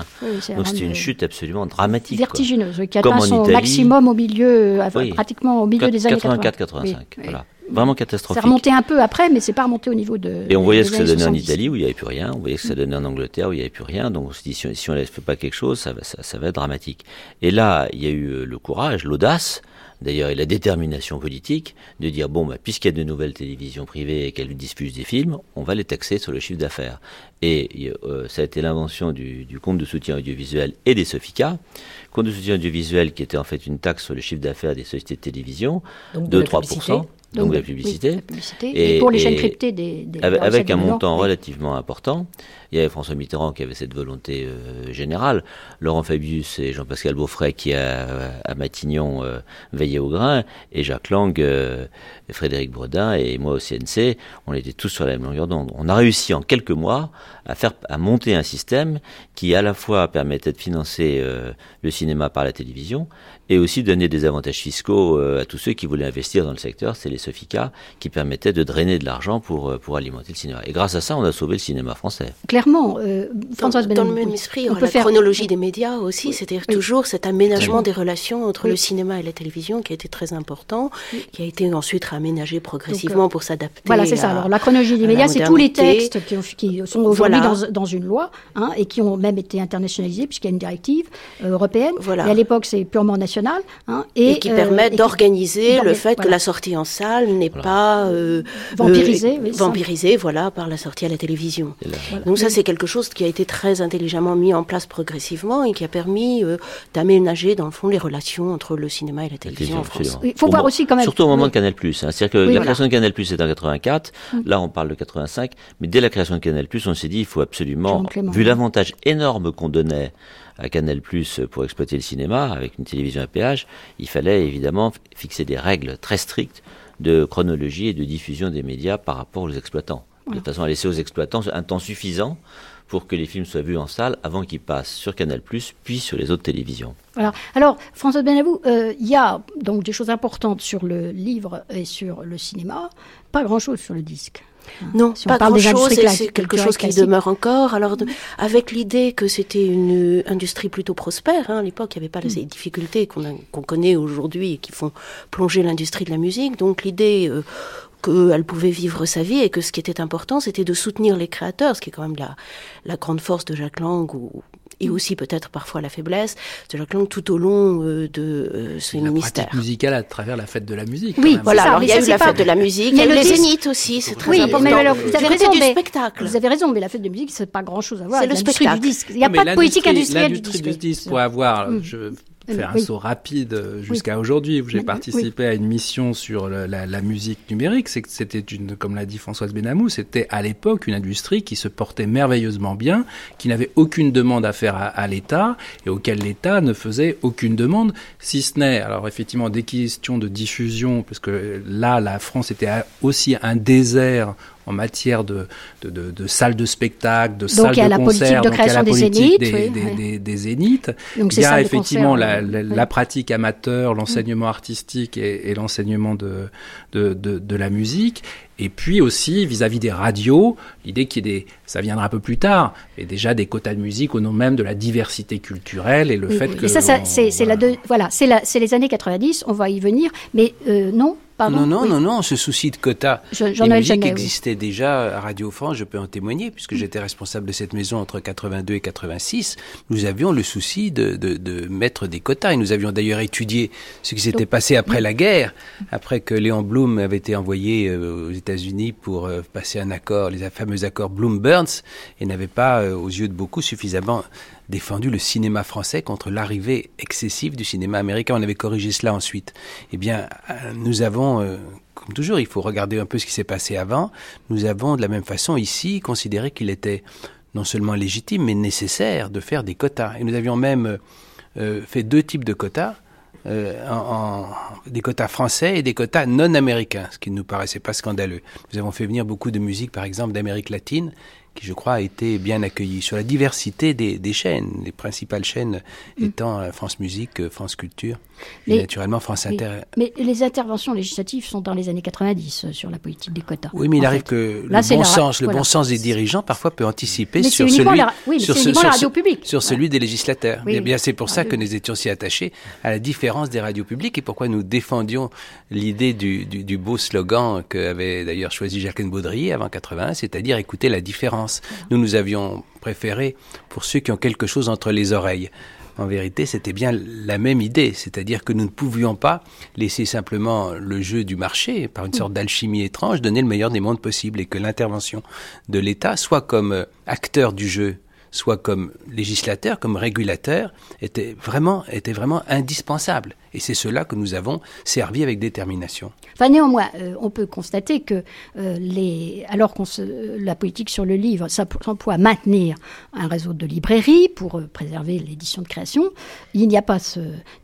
Donc c'était une chute absolument dramatique. Vertigineuse, qui atteint son maximum au milieu, euh, pratiquement au milieu des années 80. 80 voilà. Vraiment catastrophique. Ça remonté un peu après, mais c'est pas remonté au niveau de. Et on voyait ce que ça donnait en Italie où il n'y avait plus rien. On voyait ce que ça donnait en Angleterre où il n'y avait plus rien. Donc on se dit si on ne fait pas quelque chose, ça va, ça, va être dramatique. Et là, il y a eu euh, le courage, l'audace d'ailleurs et la détermination politique de dire bon bah, puisqu'il y a de nouvelles télévisions privées et qu'elles diffusent des films, on va les taxer sur le chiffre d'affaires. Et euh, ça a été l'invention du, du, compte de soutien audiovisuel et des Sofica, compte de soutien audiovisuel qui était en fait une taxe sur le chiffre d'affaires des sociétés de télévision de, 3% donc, de la publicité. Et, pour les chaînes cryptées des, avec, un montant relativement important. Il y avait François Mitterrand qui avait cette volonté euh, générale, Laurent Fabius et Jean-Pascal Beaufray qui à, à Matignon euh, veillaient au grain, et Jacques Lang, euh, Frédéric Brodin et moi au CNC, on était tous sur la même longueur d'onde. On a réussi en quelques mois à faire à monter un système qui à la fois permettait de financer le cinéma par la télévision et aussi donner des avantages fiscaux à tous ceux qui voulaient investir dans le secteur. C'est les Sofica qui permettaient de drainer de l'argent pour, pour alimenter le cinéma. Et grâce à ça, on a sauvé le cinéma français clairement, euh, Françoise dans, dans le même esprit, on, peut la faire... chronologie des médias aussi, c'est-à-dire toujours cet aménagement des relations entre le cinéma et la télévision qui a été très important, qui a été ensuite réaménagé progressivement pour s'adapter. Voilà, c'est ça. Alors la chronologie des médias, c'est tous les textes qui, sont aujourd'hui dans, une loi hein, et qui ont même été internationalisés puisqu'il y a une directive euh, européenne. Voilà. Et à l'époque, c'est purement national. Hein, et, qui permet euh, d'organiser le fait que la sortie en salle n'est pas vampirisée, vampirisée, voilà, par la sortie à la télévision. Donc ça, c'est quelque chose qui a été très intelligemment mis en place progressivement et qui a permis euh, d'aménager, dans le fond, les relations entre le cinéma et la télévision, en France. Il faut voir aussi quand même. Surtout au moment de Canal+. Hein. C'est-à-dire que la création de Canal+, c'est en 84. Mm. Là, on parle de 85. Mais dès la création de Canal+, on s'est dit, il faut absolument, vu l'avantage énorme qu'on donnait à Canal+ pour exploiter le cinéma avec une télévision à péage, il fallait évidemment fixer des règles très strictes de chronologie et de diffusion des médias par rapport aux exploitants de façon à laisser aux exploitants un temps suffisant pour que les films soient vus en salle avant qu'ils passent sur Canal+, puis sur les autres télévisions. Voilà. Alors, François Benavou, euh, il y a donc des choses importantes sur le livre et sur le cinéma, pas grand-chose sur le disque. Non, pas grand-chose, c'est quelque chose qui demeure encore. Alors, avec l'idée que c'était une industrie plutôt prospère, hein, à l'époque, il n'y avait pas les mm. difficultés qu'on connaît aujourd'hui et qui font plonger l'industrie de la musique. Donc, l'idée euh, qu'elle pouvait vivre sa vie et que ce qui était important, c'était de soutenir les créateurs, ce qui est quand même la, la grande force de Jacques Lang ou, et aussi peut-être parfois la faiblesse de Jacques Lang tout au long euh, de euh, ce la ministère. pratique musicale à travers la fête de la musique. Oui. Voilà, ça, alors il y a eu la fête de la musique, il y a eu le les zéniths aussi, c'est très Oui, important. mais alors, vous avez raison, du mais spectacle. Vous avez raison, mais la fête de musique, c'est pas grand-chose à voir C'est avec le l'industrie du spectacle. disque. Il n'y a Non, pas de politique l'industrie- industrielle du L'industrie disque. du disque, pour avoir, Mm. je faire un Oui. saut rapide euh, jusqu'à aujourd'hui, où j'ai Oui. participé à une mission sur la, la musique numérique, c'est que c'était une, comme l'a dit Françoise Benamou, c'était à l'époque une industrie qui se portait merveilleusement bien, qui n'avait aucune demande à faire à, à l'État et auquel l'État ne faisait aucune demande, si ce n'est, alors effectivement, des questions de diffusion, parce que là, la France était aussi un désert en matière de, de, de, de salles de spectacle, de salles de concert, de donc il y a création la politique des, oui, des- zéniths. Donc Il y a effectivement concert, la, la- oui. la pratique amateur, l'enseignement artistique et, et l'enseignement de, de, de, de la musique. Et puis aussi, vis-à-vis des radios, l'idée qu'il y ait des, ça viendra un peu plus tard, et déjà des quotas de musique au nom même de la diversité culturelle et le Oui, fait oui. que... Et ça, ça, c'est voilà. deux- voilà, c'est c'est les années 90, on va y venir, mais euh, non, pardon. non, non, oui. non, non, ce souci de quota Je- des oui. existait déjà à Radio France, je peux en témoigner, puisque j'étais responsable de cette maison entre 82 et 86. Nous avions le souci de, de, de mettre des quotas, et nous avions d'ailleurs étudié ce qui s'était passé après la guerre, après que Léon Blum avait été envoyé euh, aux États-Unis pour euh, passer un accord, les fameux accords Blum-Burns, et n'avait pas, euh, aux yeux de beaucoup, suffisamment défendu le cinéma français contre l'arrivée excessive du cinéma américain. On avait corrigé cela ensuite. Eh bien, euh, nous avons, euh, comme toujours, il faut regarder un peu ce qui s'est passé avant. Nous avons de la même façon ici considéré qu'il était non seulement légitime, mais nécessaire de faire des quotas. Et nous avions même euh, fait deux types de quotas. des quotas français et des quotas non américains, ce qui ne nous paraissait pas scandaleux. Nous avons fait venir beaucoup de musique, par exemple, d'Amérique latine, qui, je crois, a été bien accueillie. Sur la diversité des, des chaînes, les principales chaînes étant euh, France Musique, euh, France Culture, et naturellement France. Inter. Mais les interventions législatives sont dans les années 90 euh, sur la politique des quotas. Oui, mais il arrive fait. que Là, le bon sens, le voilà. bon sens des dirigeants parfois peut anticiper Mais sur celui, la- oui, sur, ce- la radio publique. sur Ouais. celui des législateurs. Oui, Eh bien, c'est pour ça que nous étions si attachés à la différence des radios publiques et pourquoi nous défendions l'idée du, du, du beau slogan qu'avait d'ailleurs choisi Jacqueline Baudrier avant 80, c'est-à-dire écouter la différence. Nous, nous avions préféré pour ceux qui ont quelque chose entre les oreilles. En vérité, c'était bien la même idée, c'est-à-dire que nous ne pouvions pas laisser simplement le jeu du marché, par une sorte d'alchimie étrange, donner le meilleur des mondes possibles et que l'intervention de l'État, soit comme euh, acteur du jeu, soit comme législateur, comme régulateur, était vraiment, était vraiment indispensable. Et c'est cela que nous avons servi avec détermination. Enfin, néanmoins, euh, on peut constater que euh, alors qu'on se, la politique sur le livre s'emploie à maintenir un réseau de librairies pour euh, préserver l'édition de création, il n'y a pas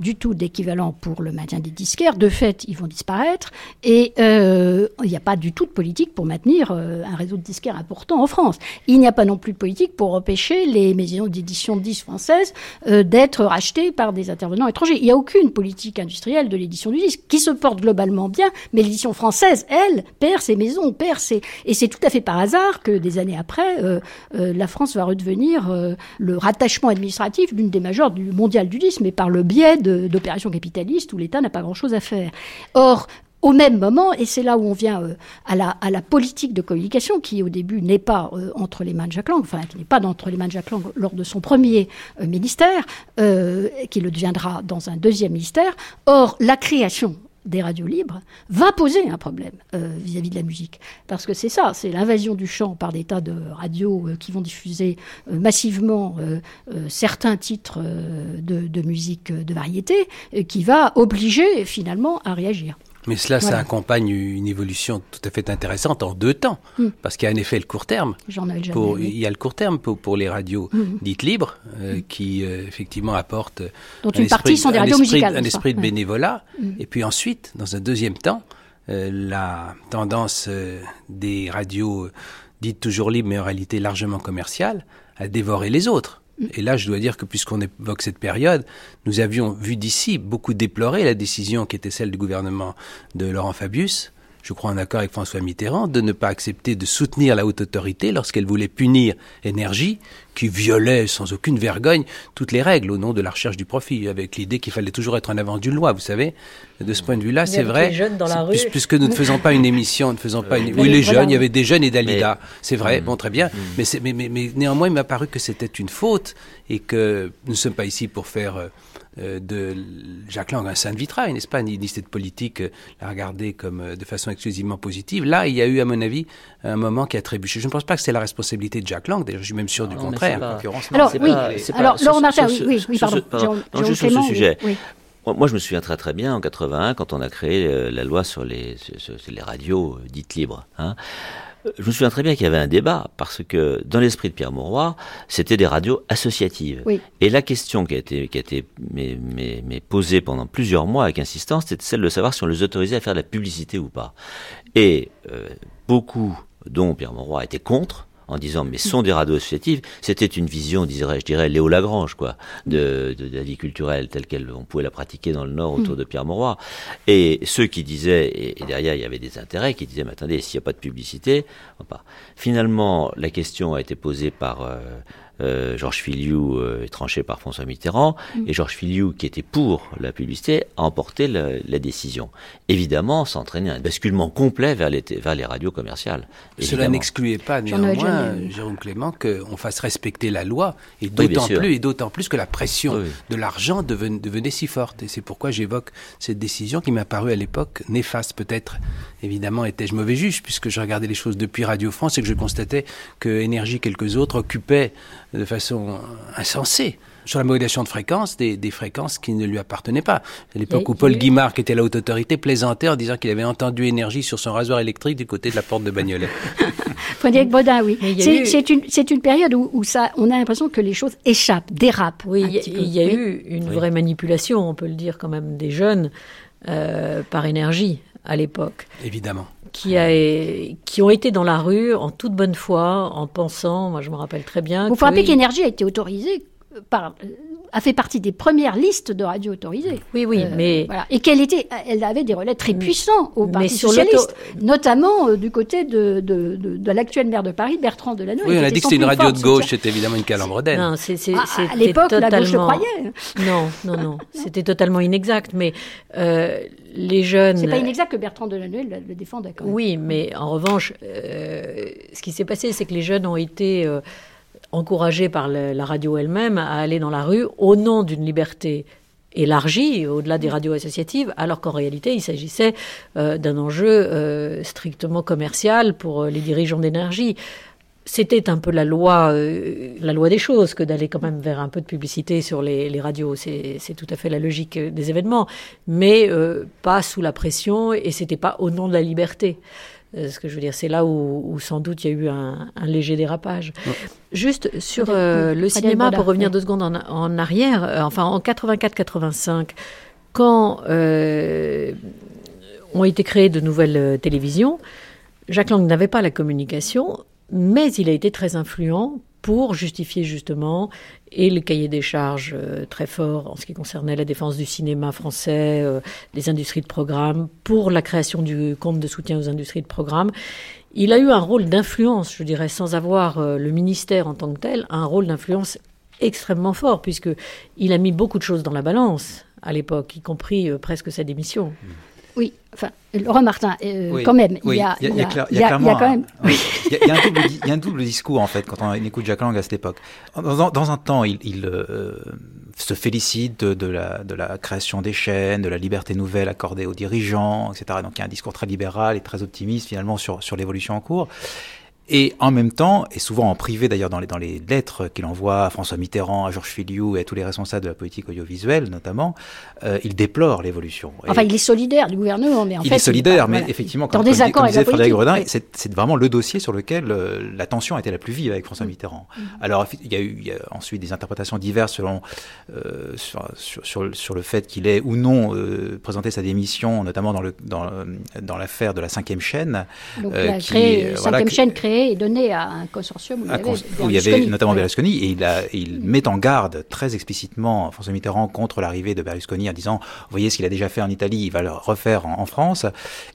du tout d'équivalent pour le maintien des disquaires. De fait, ils vont disparaître et euh, il n'y a pas du tout de politique pour maintenir euh, un réseau de disquaires important en France. Il n'y a pas non plus de politique pour empêcher les maisons d'édition de disques françaises euh, d'être rachetées par des intervenants étrangers. Il n'y a aucune politique industrielle de l'édition du disque qui se porte globalement bien, mais l'édition française, elle, perd ses maisons, perd ses... Et c'est tout à fait par hasard que des années après, euh, euh, la France va redevenir euh, le rattachement administratif d'une des majeures du mondial du disque, mais par le biais d'opérations capitalistes où l'État n'a pas grand-chose à faire. Or, au même moment, et c'est là où on vient euh, à, la, politique de communication, qui au début n'est pas euh, entre les mains de Jacques Lang, enfin qui n'est pas entre les mains de Jacques Lang lors de son premier euh, ministère, qui le deviendra dans un deuxième ministère. Or, la création des radios libres va poser un problème vis-à-vis de la musique. Parce que c'est ça, c'est l'invasion du champ par des tas de radios qui vont diffuser massivement certains titres de, musique de variété, qui va obliger finalement à réagir. Mais cela, ça accompagne une évolution tout à fait intéressante en deux temps, Mm. parce qu'il y a en effet le court terme. Pour, il y a le court terme pour, pour les radios Mhm. dites libres, euh, qui euh, effectivement apportent un une partie esprit- sont des un esprit- musicales. Un de bénévolat. Et puis ensuite, dans un deuxième temps, euh, la tendance des radios dites toujours libres, mais en réalité largement commerciales, à dévorer les autres. Et là, je dois dire que puisqu'on évoque cette période, nous avions vu d'ici beaucoup déplorer la décision qui était celle du gouvernement de Laurent Fabius. Je crois en accord avec François Mitterrand, de ne pas accepter de soutenir la haute autorité lorsqu'elle voulait punir énergie, qui violait sans aucune vergogne toutes les règles au nom de la recherche du profit, avec l'idée qu'il fallait toujours être en avance d'une loi, vous savez. De ce point de vue-là, c'est vrai. dans la rue. Puisque nous ne faisons pas une émission, ne faisons pas une... Oui, les jeunes, il y avait des jeunes et Dalida, c'est vrai, mm. bon, très bien. Mm. Mais, mais, mais, mais, néanmoins, il m'a paru que c'était une faute et que nous ne sommes pas ici pour faire euh, de Jacques Lang un saint de vitrail, n'est-ce pas Ni, cette politique euh, la regarder comme euh, de façon exclusivement positive. Là, il y a eu, à mon avis, un moment qui a trébuché. Je ne pense pas que c'est la responsabilité de Jacques Lang. D'ailleurs, je suis même sûr du contraire. Alors, oui. Alors, Laurent Martin, oui, oui, pardon. juste sur ce sujet. Moi, je me souviens très très bien en 81 quand on a créé la loi sur les, sur les radios dites libres. Hein je me souviens très bien qu'il y avait un débat, parce que dans l'esprit de Pierre Mauroy, c'était des radios associatives. Et la question qui a été, qui a été mais, mais, posée pendant plusieurs mois avec insistance, c'était celle de savoir si on les autorisait à faire de la publicité ou pas. Et euh, beaucoup, dont Pierre Mauroy, étaient contre, en disant mais sont des radios associatives, c'était une vision, dirais, je dirais, Léo Lagrange, quoi, de, de, la vie culturelle telle qu'elle on pouvait la pratiquer dans le Nord autour mm. de Pierre Mauroy. Et ceux qui disaient, et, derrière il y avait des intérêts, qui disaient mais attendez, s'il n'y a pas de publicité, finalement la question a été posée par euh, euh, Georges Filiou euh, est tranché par François Mitterrand, mm. et Georges Filiou, qui était pour la publicité, a emporté la, décision. Évidemment, ça entraînait un basculement complet vers les, vers les radios commerciales. Cela n'excluait pas néanmoins, Jérôme Clément, qu'on fasse respecter la loi, et d'autant plus, et d'autant plus que la pression de l'argent devenait, devenait si forte. Et c'est pourquoi j'évoque cette décision qui m'a paru à l'époque néfaste. Peut-être, évidemment, étais-je mauvais juge, puisque je regardais les choses depuis Radio France et que je constatais que Énergie, quelques autres, occupaient de façon insensée sur la modulation de fréquence des, fréquences qui ne lui appartenaient pas. À l'époque où Paul Guimard, qui était la haute autorité, plaisantait en disant qu'il avait entendu énergie sur son rasoir électrique du côté de la porte de Bagnolet. Frédéric Baudin, oui. C'est une, une, période où, ça, on a l'impression que les choses échappent, dérapent. Oui, il y, a eu une vraie manipulation, on peut le dire quand même, des jeunes euh, par énergie à l'époque. Évidemment qui, a, qui ont été dans la rue en toute bonne foi, en pensant, moi je me rappelle très bien. Vous vous rappelez qu'Énergie a été autorisée par, a fait partie des premières listes de radios autorisées. Oui, oui, euh, mais et qu'elle était, elle avait des relais très puissants au Parti socialiste, notamment euh, du côté de, de, de, l'actuel maire de Paris, Bertrand Delanoë. Oui, on a dit que c'était une radio de gauche, c'était évidemment une calembre Non, c'est, ah, à l'époque, totalement... la gauche le croyait. Non, non, non, c'était totalement inexact, mais euh, les jeunes. C'est pas inexact que Bertrand Delanoë le, le défende. Oui, mais en revanche, ce qui s'est passé, c'est que les jeunes ont été encouragés par la radio elle-même à aller dans la rue au nom d'une liberté élargie, au-delà des radios associatives, alors qu'en réalité, il s'agissait euh, d'un enjeu euh, strictement commercial pour euh, les dirigeants d'énergie. C'était un peu la loi, la loi des choses que d'aller quand même vers un peu de publicité sur les, les radios. C'est tout à fait la logique des événements, mais pas sous la pression et c'était pas au nom de la liberté. Euh, ce que je veux dire, c'est là où, sans doute il y a eu un, léger dérapage. Juste sur euh, le cinéma, pour revenir deux secondes en, arrière, euh, enfin en 84-85, quand ont été créées de nouvelles télévisions, Jacques Lang n'avait pas la communication, mais il a été très influent pour justifier justement et le cahier des charges euh, très fort en ce qui concernait la défense du cinéma français, euh, des industries de programme, pour la création du compte de soutien aux industries de programme. Il a eu un rôle d'influence, je dirais, sans avoir euh, le ministère en tant que tel, un rôle d'influence extrêmement fort, puisque il a mis beaucoup de choses dans la balance à l'époque, y compris presque sa démission. Mmh. Oui, enfin, Laurent Martin, euh, quand même, il y a, il y a, quand même... Il y, a un double discours, en fait, quand on écoute Jacques Lang à cette époque. Dans, un temps, il, euh, se félicite de, la, de la création des chaînes, de la liberté nouvelle accordée aux dirigeants, etc. Donc il y a un discours très libéral et très optimiste, finalement, sur, sur l'évolution en cours. Et en même temps, et souvent en privé d'ailleurs dans les, dans les lettres qu'il envoie à François Mitterrand, à Georges Filiou et à tous les responsables de la politique audiovisuelle notamment, euh, il déplore l'évolution. Enfin, il est solidaire du gouvernement, mais en il fait... Est solidaire, mais effectivement, comme, comme, comme disait Frédéric Gredin, c'est vraiment le dossier sur lequel euh, la tension été la plus vive avec François mm. Mitterrand. Mm. Alors, il y, a eu, il y a ensuite des interprétations diverses selon, euh, sur, sur, sur, le fait qu'il ait ou non euh, présenté sa démission, notamment dans l'affaire dans, dans l'affaire de la cinquième chaîne. Donc, la euh, cinquième chaîne créée et donné à un consortium où, il y avait, notamment Berlusconi, et il, a, il met en garde très explicitement François Mitterrand contre l'arrivée de Berlusconi en disant, vous voyez ce qu'il a déjà fait en Italie, il va le refaire en, France,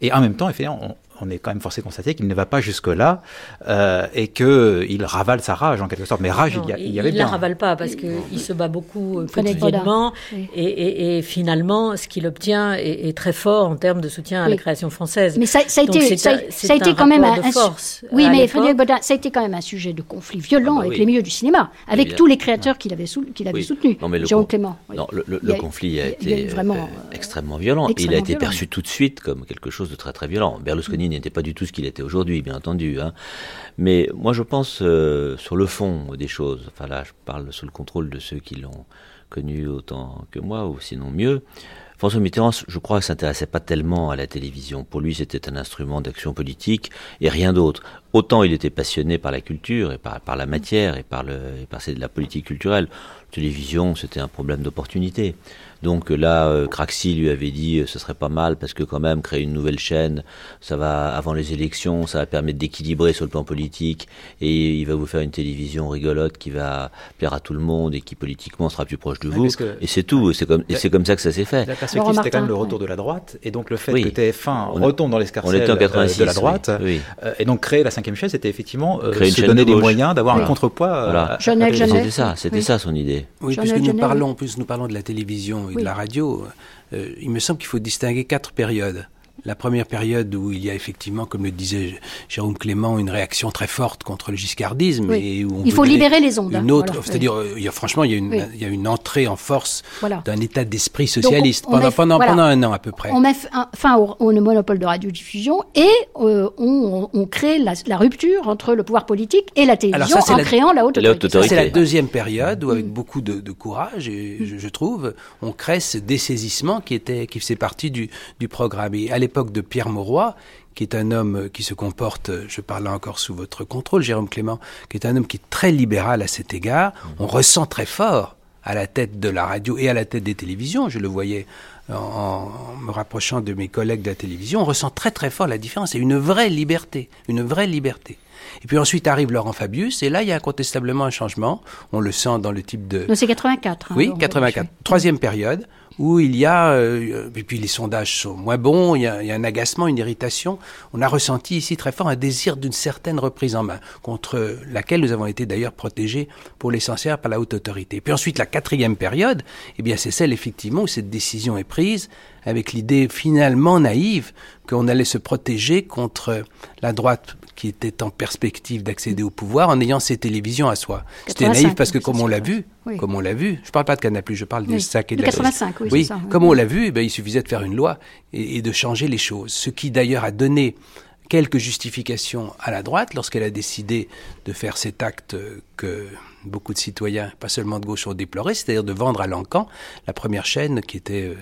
et en même temps, on est quand même forcé de constater qu'il ne va pas jusque-là euh, et qu'il ravale sa rage en quelque sorte. Mais rage, il, y, il y avait il bien. ne la ravale pas parce qu'il se bat beaucoup euh, quotidiennement Oui. et, et- et finalement, ce qu'il obtient est, est très fort en termes de soutien à Oui. la création française. Mais ça, ça a été, ça, ça a quand même un, de force Oui, mais. Frédéric Baudin, ça a été quand même un sujet de conflit violent Ah bah avec oui. les milieux du cinéma, avec Évidemment. tous les créateurs qu'il avait, sou- qu'il avait Oui. soutenus. Jérôme Clément. Non, le, a- conflit a été vraiment, euh, extrêmement violent. il a été violent. perçu tout de suite comme quelque chose de très très violent. Berlusconi n'était pas du tout ce qu'il était aujourd'hui, bien entendu. hein. Mais moi, je pense euh, sur le fond des choses. Enfin là, je parle sous le contrôle de ceux qui l'ont connu autant que moi, ou sinon mieux. François Mitterrand, je crois, ne s'intéressait pas tellement à la télévision. Pour lui, c'était un instrument d'action politique et rien d'autre. Autant il était passionné par la culture et par, la matière et par, et par la politique culturelle. Télévision, c'était un problème d'opportunité. Donc là, euh, Craxi lui avait dit euh, ce serait pas mal parce que quand même créer une nouvelle chaîne, ça va avant les élections, ça va permettre d'équilibrer sur le plan politique et il va vous faire une télévision rigolote qui va plaire à tout le monde et qui politiquement sera plus proche de Ouais, vous. que- Et c'est tout. C'est comme et c'est comme ça que ça s'est fait. La perspective, c'était quand même le retour de la droite, et donc le fait Oui. que TF1 On- retombe dans On l'escarcelle était en euh, 86 de la droite, Oui. oui. euh, et donc créer la cinquième chaîne, c'était effectivement euh, Créer une se donner de les moyens d'avoir Voilà. un contrepoids. euh, Voilà. C'était ça. C'était Oui. ça son idée. Oui, puisque nous parlons, oui. en plus nous parlons de la télévision et Oui. de la radio, euh, il me semble qu'il faut distinguer quatre périodes. La première période où il y a effectivement, comme le disait Jérôme Clément, une réaction très forte contre le giscardisme. Oui. Et où on Il faut libérer les ondes. hein, Une autre, voilà. c'est-à-dire, euh, il y a, franchement, il y, a une, Oui. il y a une entrée en force Voilà. d'un état d'esprit socialiste on pendant, pendant, voilà. pendant un an à peu près. On met fin au, au monopole de radiodiffusion et euh, on, on crée la, la rupture entre le pouvoir politique et la télévision ça, en la- créant la haute autorité. Autorité. c'est la deuxième période où, avec Mm. beaucoup de, de courage, et je, je trouve, on crée ce dessaisissement qui était, qui faisait partie du, du programme. Et à l'époque de Pierre Mauroy, qui est un homme qui se comporte, je parle là encore sous votre contrôle, Jérôme Clément, qui est un homme qui est très libéral à cet égard, on ressent très fort à la tête de la radio et à la tête des télévisions, je le voyais en, en me rapprochant de mes collègues de la télévision, on ressent très très fort la différence et une vraie liberté, une vraie liberté. Et puis ensuite arrive Laurent Fabius, et là il y a incontestablement un changement, on le sent dans le type de... Non, c'est 84. hein, Oui, Laurent 84. Fabius. Troisième période où il y a, euh, et puis les sondages sont moins bons, il y, a, il y a un agacement, une irritation. On a ressenti ici très fort un désir d'une certaine reprise en main, contre laquelle nous avons été d'ailleurs protégés pour l'essentiel par la haute autorité. Puis ensuite, la quatrième période, eh bien, c'est celle effectivement où cette décision est prise avec l'idée finalement naïve qu'on allait se protéger contre la droite qui était en perspective d'accéder au pouvoir en ayant ses télévisions à soi. C'était 85, naïf parce que comme on l'a vu, Oui. comme on l'a vu, je parle pas de Canal+, je parle des Oui. sacs et De de la 85, oui, ça, comme on l'a vu, eh ben, il suffisait de faire une loi et, et de changer les choses. Ce qui d'ailleurs a donné quelques justifications à la droite lorsqu'elle a décidé de faire cet acte euh, que beaucoup de citoyens, pas seulement de gauche, ont déploré, c'est-à-dire de vendre à l'encan la première chaîne qui était euh,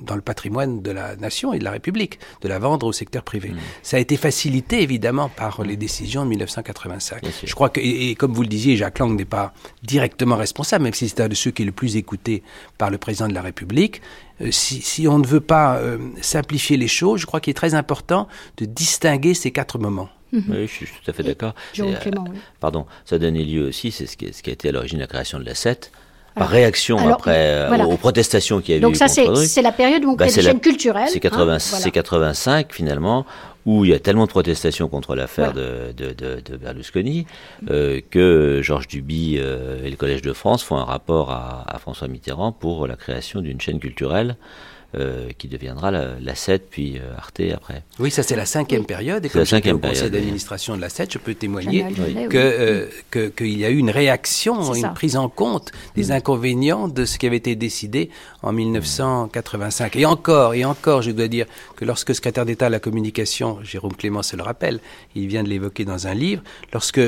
dans le patrimoine de la nation et de la République, de la vendre au secteur privé. Ça a été facilité évidemment par les décisions de 1985. Bien sûr. Je crois que, et, et comme vous le disiez, Jacques Lang n'est pas directement responsable, même si c'est un de ceux qui est le plus écouté par le président de la République. Euh, si, si on ne veut pas euh, simplifier les choses, je crois qu'il est très important de distinguer ces quatre moments. Oui, je suis tout à fait d'accord. Euh, Clément, oui. Pardon, ça a donné lieu aussi, c'est ce qui, ce qui a été à l'origine de la création de la 7, par Alors- réaction alors, après euh, voilà. aux protestations qu'il y a eu Donc ça, c'est la période où on Bah, crée c'est des la- chaînes culturelles. C'est 80 hein, voilà. c'est 85 finalement, où il y a tellement de protestations contre l'affaire Voilà. de, de, de, de Berlusconi euh, que Georges Duby euh, et le Collège de France font un rapport à, à François Mitterrand pour la création d'une chaîne culturelle euh, qui deviendra la, la 7 puis euh, Arte après. Oui, ça c'est la cinquième période. Et C'est comme la cinquième au conseil période, oui. d'administration de la 7, je peux témoigner que, oui. euh, que- qu'il y a eu une réaction, une ça. Mm. prise en compte des inconvénients de ce qui avait été décidé en 1985. Et encore, et encore, je dois dire que lorsque le secrétaire d'État à la communication, Jérôme Clément se le rappelle, il vient de l'évoquer dans un livre, lorsque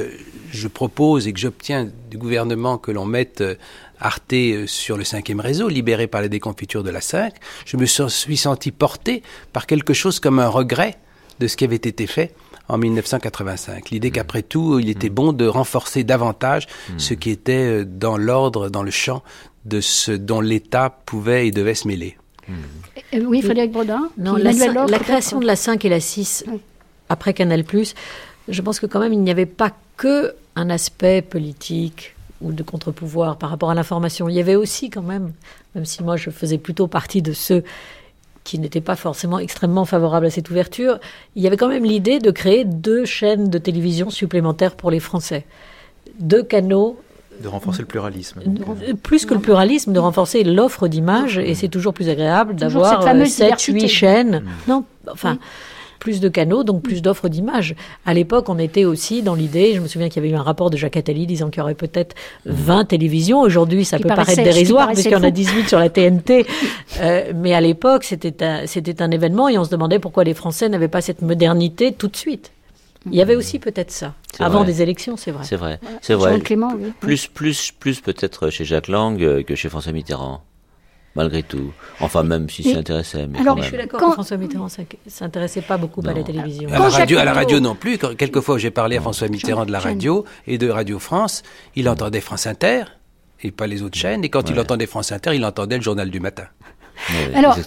je propose et que j'obtiens du gouvernement que l'on mette euh, Arte euh, sur le cinquième réseau, libéré par la déconfiture de la 5, je me suis senti porté par quelque chose comme un regret de ce qui avait été fait en 1985. L'idée qu'après tout, il était bon de renforcer davantage ce qui était euh, dans l'ordre, dans le champ de ce dont l'État pouvait et devait se mêler. Euh, Oui, Frédéric Brodin. Non, la, la création de la 5 et la 6 Oui. après Canal+, je pense que quand même il n'y avait pas que un aspect politique ou de contre-pouvoir par rapport à l'information. Il y avait aussi quand même, même si moi je faisais plutôt partie de ceux qui n'était pas forcément extrêmement favorable à cette ouverture, il y avait quand même l'idée de créer deux chaînes de télévision supplémentaires pour les Français. Deux canaux de renforcer le pluralisme. Euh, plus que le pluralisme, de renforcer l'offre d'images, et c'est toujours plus agréable d'avoir 7, 8 chaînes. Mm. Non, enfin, plus de canaux, donc plus d'offres d'images. À l'époque, on était aussi dans l'idée, je me souviens qu'il y avait eu un rapport de Jacques Attali disant qu'il y aurait peut-être 20 télévisions. Aujourd'hui, ça peut paraître dérisoire, puisqu'il y en a 18 sur la TNT. Euh, mais à l'époque, c'était un, c'était un événement, et on se demandait pourquoi les Français n'avaient pas cette modernité tout de suite. Il y avait aussi peut-être ça. Avant des élections, c'est vrai. C'est vrai. C'est vrai. Plus, plus, plus peut-être chez Jacques Lang que chez François Mitterrand malgré tout. Enfin, même s'il s'intéressait. Mais alors, je suis d'accord quand... François Mitterrand s'intéressait pas beaucoup à la télévision. À la, radio, à la radio non plus. Quelquefois, j'ai parlé à François Mitterrand de la radio et de Radio France. Il entendait France Inter et pas les autres chaînes. Et quand il entendait France Inter, il entendait le journal du matin. alors,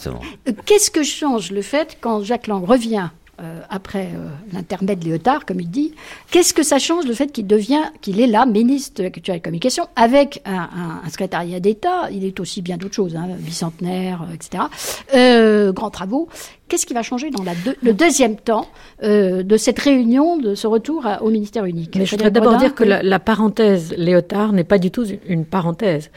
qu'est-ce que change le fait quand Jacques Lang revient euh, après euh, l'intermède Léotard, comme il dit, qu'est-ce que ça change le fait qu'il devient, qu'il est là, ministre de la Culture et de la Communication, avec un, secrétariat d'État, il est aussi bien d'autres choses, hein, bicentenaire, euh, etc., grands travaux. Qu'est-ce qui va changer dans la le deuxième temps de cette réunion, de ce retour au ministère unique? Mais Je voudrais d'abord dire que la, la parenthèse Léotard n'est pas du tout une parenthèse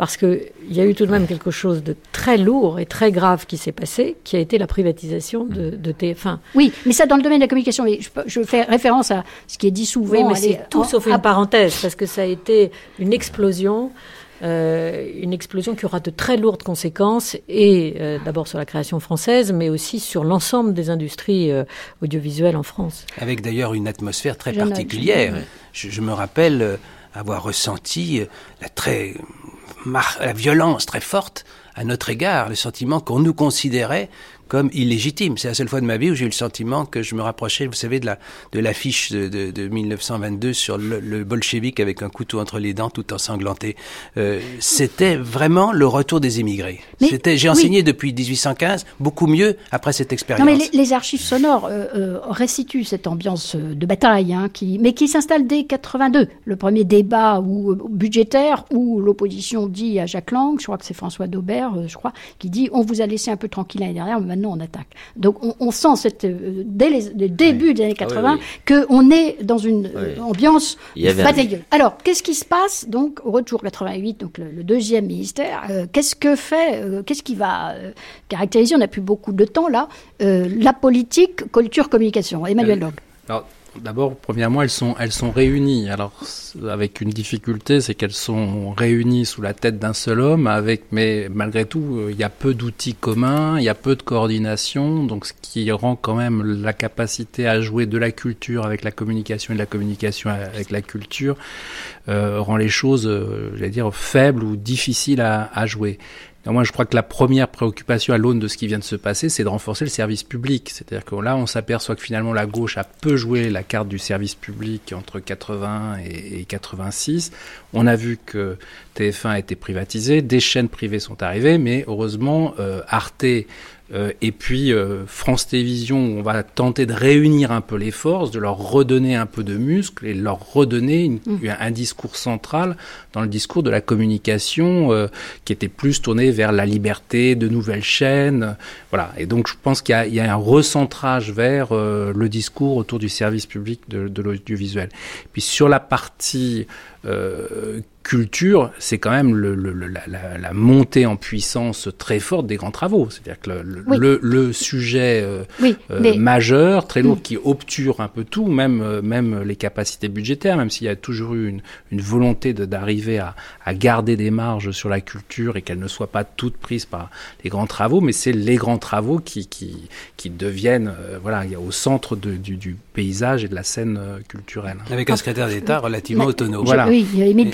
parce qu'il y a eu tout de même quelque chose de très lourd et très grave qui s'est passé, qui a été la privatisation de, TF1. Oui, mais ça dans le domaine de la communication, je, je fais référence à ce qui est dit souvent. Oui, mais c'est tout sauf une parenthèse, parce que ça a été une explosion. Euh, une explosion qui aura de très lourdes conséquences, et euh, d'abord sur la création française, mais aussi sur l'ensemble des industries euh, audiovisuelles en France. Avec d'ailleurs une atmosphère très particulière. Je, je, me rappelle avoir ressenti la très la violence très forte à notre égard, le sentiment qu'on nous considérait comme illégitime. C'est la seule fois de ma vie où j'ai eu le sentiment que je me rapprochais, vous savez, de la de l'affiche de, de, de, 1922 sur le, le, bolchevique avec un couteau entre les dents, tout ensanglanté. Euh, C'était vraiment le retour des. C'était, j'ai enseigné depuis 1815, beaucoup mieux après cette expérience. Non, mais les, archives sonores euh, euh, restituent cette ambiance de bataille, hein, qui, mais qui s'installe dès 82. Le premier débat ou budgétaire où l'opposition dit à Jacques Lang, je crois que c'est François Daubert, euh, je crois, qui dit on vous a laissé un peu tranquille l'année dernière, mais on attaque. Donc on, sent cette, euh, dès les, les débuts des années 80 ah qu'on est dans une euh, ambiance batailleuse. Alors qu'est-ce qui se passe donc au retour 88, donc le, deuxième ministère euh, Qu'est-ce que fait Qu'est-ce qui va caractériser On n'a plus beaucoup de temps là. la politique, culture, communication? Emmanuel Log. D'abord, premièrement, elles sont, elles sont réunies. Alors, avec une difficulté, c'est qu'elles sont réunies sous la tête d'un seul homme, avec, mais malgré tout, euh, il y a peu d'outils communs, il y a peu de coordination, donc ce qui rend quand même la capacité à jouer de la culture avec la communication et de la communication avec la culture, euh, rend les choses, euh, j'allais dire, faibles ou difficiles à, à jouer moi, je crois que la première préoccupation à l'aune de ce qui vient de se passer, c'est de renforcer le service public. C'est-à-dire que là, on s'aperçoit que finalement, la gauche a peu joué la carte du service public entre 80 et, 86. On a vu que TF1 a été privatisé, des chaînes privées sont arrivées, mais heureusement, euh, Arte euh, et puis euh, France Télévisions, on va tenter de réunir un peu les forces, de leur redonner un peu de muscle et leur redonner mm. un discours central dans le discours de la communication euh, qui était plus tourné vers la liberté, de nouvelles chaînes. Voilà. Et donc je pense qu'il y, y, a un recentrage vers le discours autour du service public de, de l'audiovisuel. Puis sur la partie culture, c'est quand même le, la, la, montée en puissance très forte des grands travaux. C'est-à-dire que le, le, sujet euh, euh, majeur, très lourd, mm. qui obture un peu tout, même, euh, même les capacités budgétaires, même s'il y a toujours eu une, une volonté d'arriver à, à, garder des marges sur la culture et qu'elles ne soient pas toutes prises par les grands travaux, mais c'est les grands travaux qui, qui, qui deviennent voilà, au centre de, du, du, paysage et de la scène culturelle. Avec un secrétaire d'État relativement autonome. Voilà. Oui, il y a Émile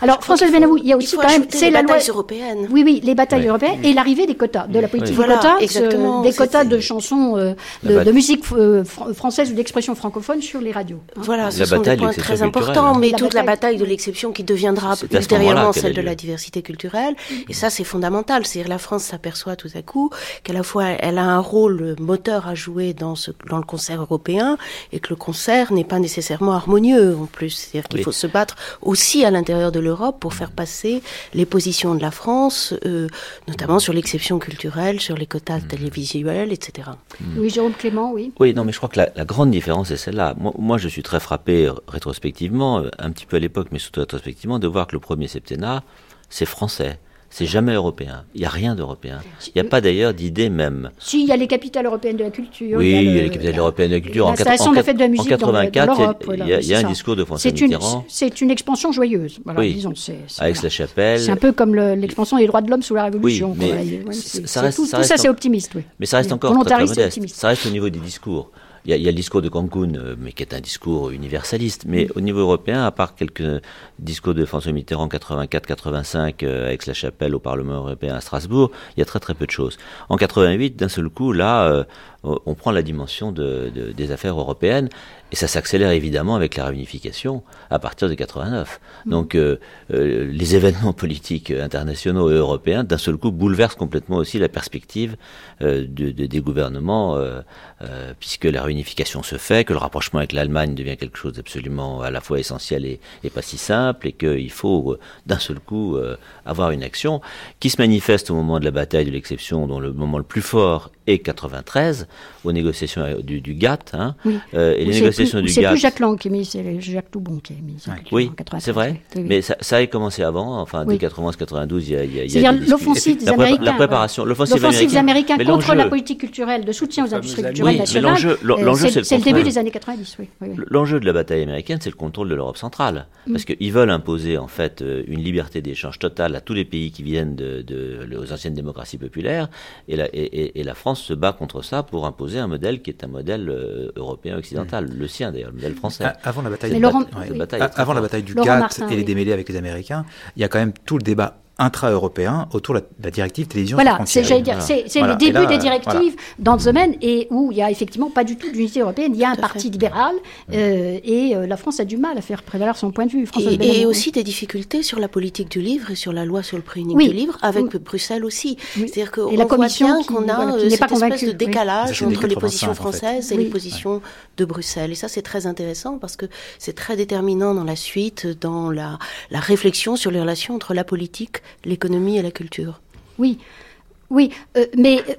alors, Françoise Benamou, il y a aussi quand même. C'est la bataille européenne. Oui, oui, les batailles européennes et l'arrivée des quotas, de la politique des quotas, euh, des quotas de chansons, euh, de, musique euh, française ou d'expression francophone sur les radios. Hein. Voilà, ce sont des points très importants, mais toute la bataille de l'exception qui deviendra ultérieurement celle de la diversité culturelle. Et ça, c'est fondamental. C'est-à-dire la France s'aperçoit tout à coup qu'à la fois elle a un rôle moteur à jouer dans, ce, dans le concert européen et que le concert n'est pas nécessairement harmonieux en plus. C'est-à-dire qu'il faut se battre aussi à l'intérieur de l'Europe pour faire passer les positions de la France, euh, notamment sur l'exception culturelle, sur les quotas Mm. télévisuels, etc. Oui, Jérôme Clément, oui. Oui, non, mais je crois que la, la grande différence est celle-là. Moi, moi, je suis très frappé euh, rétrospectivement, euh, un petit peu à l'époque, mais surtout rétrospectivement, de voir que le premier septennat, c'est français. C'est jamais européen. Il n'y a rien d'européen. Il n'y a pas d'ailleurs d'idée même. Si, il y a les capitales européennes de la culture. Oui, il y a, il y a le- les capitales européennes de la culture. En L'installation quatre- en de la fête de la en musique dans 84, il y a- voilà, y un ça. discours de François C'est une, Mitterrand c'est une expansion joyeuse. Voilà, Oui. disons. Avec voilà. la chapelle. C'est un peu comme le- l'expansion des droits de l'homme sous la Révolution. mais quoi. ça- Ouais, reste- tout, ça ça, c'est en- optimiste. Oui. Mais ça reste Oui. encore très, modeste. Ça reste au niveau des discours. Il y, a, le discours de Cancun, euh, mais qui est un discours universaliste. Mais au niveau européen, à part quelques discours de François Mitterrand 84-85 euh, avec la chapelle au Parlement européen à Strasbourg, il y a très très peu de choses. En 88, d'un seul coup, là, euh, on prend la dimension de, de- des affaires européennes et ça s'accélère évidemment avec la réunification à partir de 89. Donc euh, euh, les événements politiques internationaux et européens d'un seul coup bouleversent complètement aussi la perspective euh, de, de- des gouvernements euh, euh, puisque la réunification se fait, que le rapprochement avec l'Allemagne devient quelque chose d'absolument à la fois essentiel et, et pas si simple et qu'il faut euh, d'un seul coup euh, avoir une action qui se manifeste au moment de la bataille de l'exception dont le moment le plus fort est 93 aux négociations euh, du, du GATT hein, Oui. euh, et les c'est négociations plus, du C'est GATT plus Jacques Lang qui a mis, c'est Jacques Toubon qui a mis ça. oui, en 93, c'est vrai. oui, oui. Mais ça, ça a commencé avant, enfin, Oui. dès 91-92, il y a, il y a, il y a C'est-à-dire des discussions. l'offensive des Américains. la préparation, l'offensive L'offensive des Américains Mais contre la politique culturelle de soutien aux industries culturelles Oui, mais nationales. l'enjeu- l'en- euh, l'enjeu, c'est le c'est le début des années 90. Oui, oui, oui. L'enjeu de la bataille américaine, c'est le contrôle de l'Europe centrale. Mm. Parce qu'ils veulent imposer, en fait, une liberté d'échange totale à tous les pays qui viennent de, aux anciennes démocraties populaires. Et la, et, et- et la France se bat contre ça pour imposer un modèle qui est un modèle euh, européen occidental. Le sien, d'ailleurs, le modèle français. A- Avant la bataille, du Laurent- bataille avant la bataille du GATT Martin, et les oui. démêlés avec les Américains, il y a quand même tout le débat intra-européen autour de la, la directive télévision Voilà, c'est Voilà. le début là, des directives dans ce domaine et où il y a effectivement pas du tout d'unité européenne. Il y a un parti fait. libéral euh, et euh, la France a du mal à faire prévaloir son point de vue. François Et, aussi des difficultés sur la politique du livre et sur la loi sur le prix unique Oui. du livre, avec Oui. Bruxelles aussi. Oui. C'est-à-dire qu'on voit commission bien qu'on a voilà, euh, cette pas espèce convaincue, de décalage entre les 85, positions en fait. françaises et Oui. les positions de Bruxelles. Et ça, c'est très intéressant parce que c'est très déterminant dans la suite, dans la, la réflexion sur les relations entre la politique, l'économie et la culture. Oui, oui, euh, mais euh,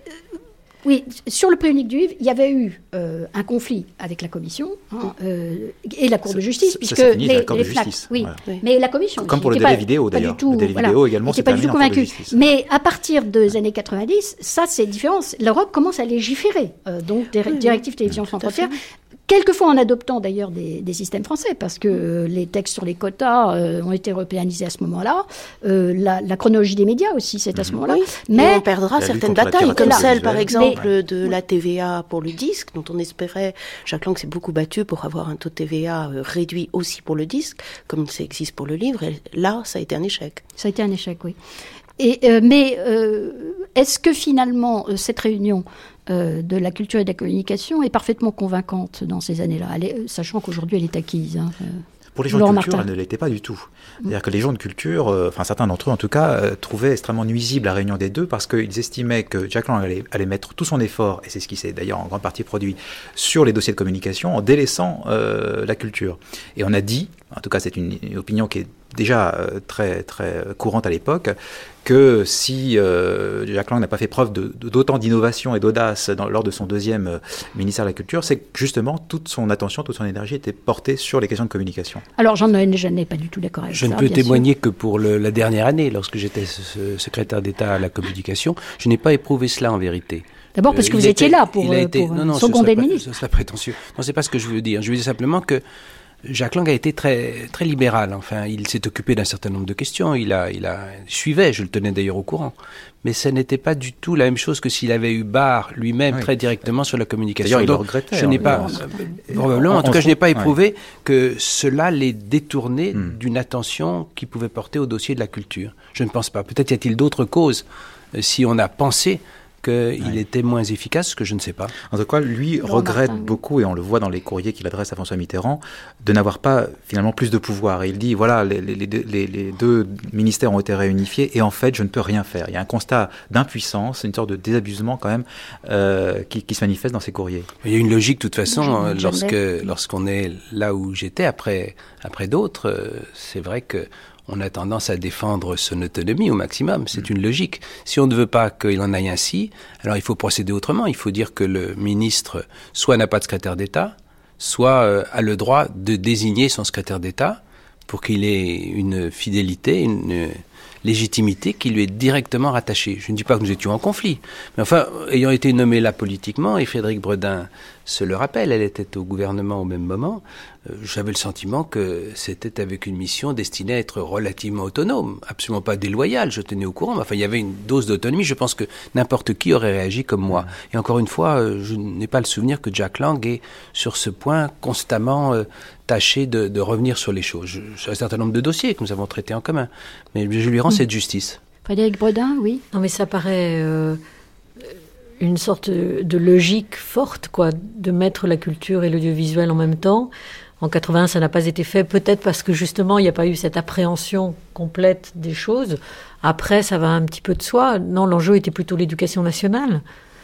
oui, sur le prix unique du livre, il y avait eu euh, un conflit avec la Commission hein, euh, et la Cour de justice, ça- puisque ça les, la Cour de les FNAC, justice, oui, voilà. Oui. mais la Commission, Comme aussi pour le délai pas- vidéo, pas du d'ailleurs. tout, Le délai voilà, vidéo également s'est pas du tout convaincu. Mais à partir des années 90, ça c'est différent. L'Europe commence à légiférer, euh, donc des oui. directives télévision sans fait. frontières. Quelquefois en adoptant d'ailleurs des, des systèmes français, parce que euh, les textes sur les quotas euh, ont été européanisés à ce moment-là. Euh, la, la chronologie des médias aussi, c'est à ce moment-là. Oui, Mais mais on perdra certaines batailles, comme celle, par exemple, de la TVA pour le disque, dont on espérait. Jacques Lang s'est beaucoup battu pour avoir un taux de TVA réduit aussi pour le disque, comme ça existe pour le livre. Et là, ça a été un échec. Ça a été un échec, oui. Et, euh, mais euh, est-ce que finalement euh, cette réunion euh, de la culture et de la communication est parfaitement convaincante dans ces années-là, euh, sachant qu'aujourd'hui elle est acquise hein, euh. Pour les gens Laurent de culture, Martin. elle ne l'était pas du tout. C'est-à-dire que les gens de culture, euh, enfin certains d'entre eux en tout cas, euh, trouvaient extrêmement nuisible la réunion des deux parce qu'ils estimaient que Jack Lang allait, allait mettre tout son effort, et c'est ce qui s'est d'ailleurs en grande partie produit, sur les dossiers de communication en délaissant euh, la culture. Et on a dit, en tout cas c'est une, une opinion qui est déjà très, très courante à l'époque, que si euh, Jack Lang n'a pas fait preuve d'autant d'innovation et d'audace lors de son deuxième euh, ministère de la Culture, c'est que justement toute son attention, toute son énergie était portée sur les questions de communication. Alors j'en ai- je n'ai pas du tout d'accord avec Je ça. ne peux sûr. témoigner que pour le- la dernière année, lorsque j'étais secrétaire d'État à la communication, je n'ai pas éprouvé cela en vérité. D'abord parce Euh, que vous étiez était- là pour, il a été- pour, non, non, seconder le pas- ministre. Ce serait prétentieux. Non, c'est pas ce que je veux dire. Je veux dire simplement que Jacques Lang a été très, très libéral. Enfin, il s'est occupé d'un certain nombre de questions. Il a, il a suivait. Je le tenais d'ailleurs au courant. Mais ce n'était pas du tout la même chose que s'il avait eu barre lui-même Oui. très directement sur la communication. D'ailleurs, il regrettait, Je hein, n'ai pas, Martin. euh, probablement, en tout cas, je n'ai pas ouais. éprouvé que cela les détournait Hmm. d'une attention qui pouvait porter au dossier de la culture. Je ne pense pas. Peut-être y a-t-il d'autres causes euh, si on a pensé qu'il était moins efficace, ce que je ne sais pas. En tout cas, lui regrette beaucoup, et on le voit dans les courriers qu'il adresse à François Mitterrand, de n'avoir pas finalement plus de pouvoir. Et il dit, voilà, les, les, les, les, deux ministères ont été réunifiés, et en fait, je ne peux rien faire. Il y a un constat d'impuissance, une sorte de désabusement quand même, euh, qui, qui, se manifeste dans ces courriers. Il y a une logique, de toute façon, lorsque lorsqu'on est là où j'étais après, après d'autres, euh, c'est vrai que on a tendance à défendre son autonomie au maximum. C'est une logique. Si on ne veut pas qu'il en aille ainsi, alors il faut procéder autrement. Il faut dire que le ministre soit n'a pas de secrétaire d'État, soit euh, a le droit de désigner son secrétaire d'État pour qu'il ait une fidélité, une légitimité qui lui est directement rattachée. Je ne dis pas que nous étions en conflit, mais enfin, ayant été nommé là politiquement, et Frédéric Bredin se le rappelle, elle était au gouvernement au même moment, euh, j'avais le sentiment que c'était avec une mission destinée à être relativement autonome, absolument pas déloyale, je tenais au courant, mais enfin il y avait une dose d'autonomie, je pense que n'importe qui aurait réagi comme moi. Et encore une fois, euh, je n'ai pas le souvenir que Jack Lang ait sur ce point constamment euh, tâché de, revenir sur les choses. J'ai un certain nombre de dossiers que nous avons traités en commun, mais je lui rends cette justice. Frédéric Bredin, oui. Non mais ça paraît une sorte de logique forte, quoi, de mettre la culture et l'audiovisuel en même temps. En 80, ça n'a pas été fait, peut-être parce que justement, il n'y a pas eu cette appréhension complète des choses. Après, ça va un petit peu de soi. Non, l'enjeu était plutôt l'éducation nationale.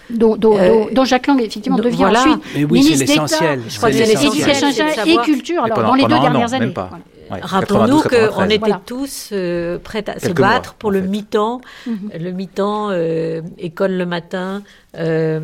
Dont, dont, euh, Jacques Lang, effectivement, devient voilà. ensuite Mais oui, c'est l'essentiel. Je crois que c'est l'éducation nationale et culture, alors, dans les deux dernières années. Rappelons-nous qu'on était tous euh, prêts à se battre pour le mi-temps, mhm. le mi-temps euh, école le matin, euh,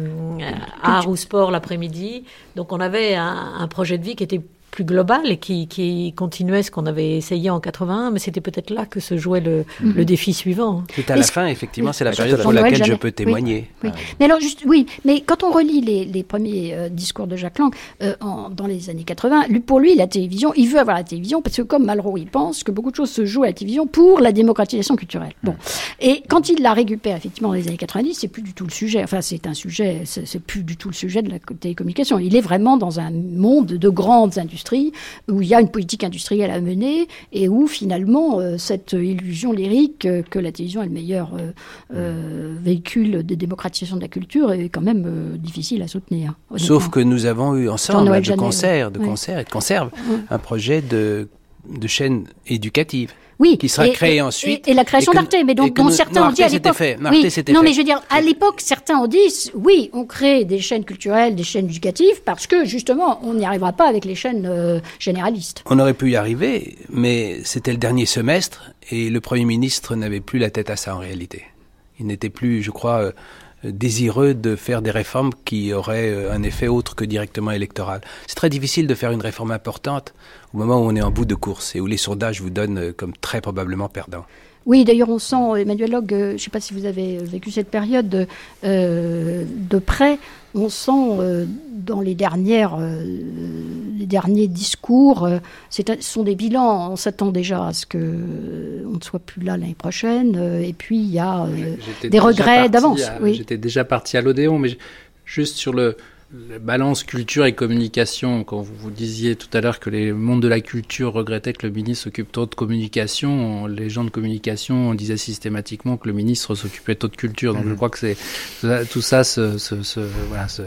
art ou sport l'après-midi. Donc on avait un, un, projet de vie qui était plus global et qui, qui continuait ce qu'on avait essayé en 81, mais c'était peut-être là que se jouait le, mhm. le défi suivant. C'est à la fin, effectivement, c'est la période pour laquelle je peux témoigner. Oui, Mais alors, juste, oui, mais quand on relit les, les premiers euh, discours de Jacques Lang euh, en, dans les années 80, lui, pour lui, la télévision, il veut avoir la télévision parce que, comme Malraux, il pense que beaucoup de choses se jouent à la télévision pour la démocratisation culturelle. Bon. Et quand il la récupère, effectivement, dans les années 90, c'est plus du tout le sujet. Enfin, c'est un sujet, c'est plus du tout le sujet de la télécommunication. Il est vraiment dans un monde de grandes industries où il y a une politique industrielle à mener et où finalement euh, cette illusion lyrique euh, que la télévision est le meilleur euh, véhicule de démocratisation de la culture est quand même difficile à soutenir. Sauf que nous avons eu ensemble de concert, de concert et de conserve un projet de, de chaîne éducative oui, qui sera créé ensuite. Et, la création d'Arte, mais donc dont certains ont dit à l'époque. Oui, non, mais je veux dire, à l'époque, certains ont dit, oui, on crée des chaînes culturelles, des chaînes éducatives, parce que justement, on n'y arrivera pas avec les chaînes euh, généralistes. On aurait pu y arriver, mais c'était le dernier semestre et le Premier ministre n'avait plus la tête à ça en réalité. Il n'était plus, je crois. Euh, désireux de faire des réformes qui auraient euh, un effet autre que directement électoral. C'est très difficile de faire une réforme importante au moment où on est en bout de course et où les sondages vous donnent euh, comme très probablement perdant. Oui, d'ailleurs, on sent, Emmanuel Log, euh, je ne sais pas si vous avez vécu cette période de, de près, on sent euh, dans les, dernières, euh, les derniers discours, euh, ce sont des bilans. On s'attend déjà à ce qu'on ne soit plus là l'année prochaine. et puis, il y a des regrets d'avance. Oui. J'étais déjà parti à l'Odéon, mais juste sur le, la balance culture et communication, quand vous, vous disiez tout à l'heure que les mondes de la culture regrettaient que le ministre s'occupe trop de communication, les gens de communication disaient systématiquement que le ministre s'occupait trop de culture. Donc je mmh. crois que c'est tout ça se, se, se voilà, se,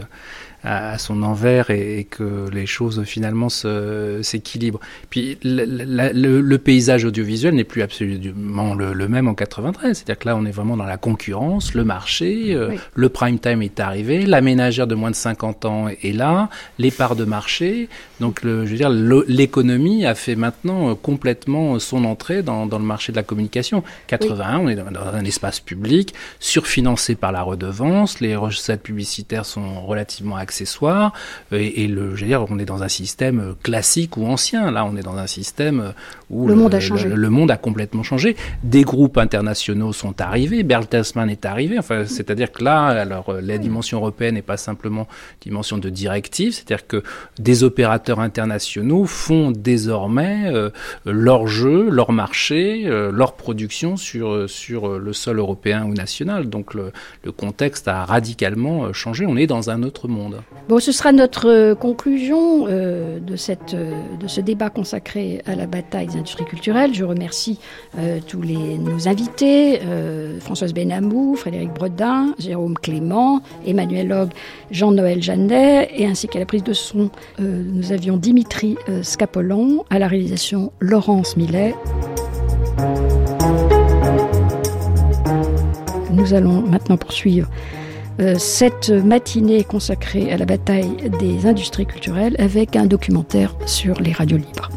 à, son envers et, que les choses finalement s'équilibrent. Puis le, paysage audiovisuel n'est plus absolument le, même en 93. C'est-à-dire que là, on est vraiment dans la concurrence, le marché, euh, le prime time est arrivé, la ménagère de moins de 50 ans est là, les parts de marché. Donc, le, je veux dire, l'économie a fait maintenant euh, complètement son entrée dans, dans, le marché de la communication. 81, on est dans, dans un espace public surfinancé par la redevance, les recettes publicitaires sont relativement accessibles accessoires. Et, le, je veux dire, on est dans un système classique ou ancien. Là, on est dans un système où le, monde a changé. Le, monde a complètement changé. Des groupes internationaux sont arrivés. Bertelsmann est arrivé. Enfin, c'est-à-dire que là, alors la dimension européenne n'est pas simplement dimension de directive. C'est-à-dire que des opérateurs internationaux font désormais euh, leur jeu, leur marché, euh, leur production sur sur le sol européen ou national. Donc le, le contexte a radicalement changé. On est dans un autre monde. Bon, ce sera notre euh, conclusion euh, de, cette, euh, de ce débat consacré à la bataille des industries culturelles. Je remercie tous les, nos invités, Françoise Benamou, Frédéric Bredin, Jérôme Clément, Emmanuel Log, Jean-Noël Jeannet, et ainsi qu'à la prise de son, nous avions Dimitri Scapolan, à la réalisation Laurence Millet. Nous allons maintenant poursuivre cette matinée consacrée à la bataille des industries culturelles avec un documentaire sur les radios libres.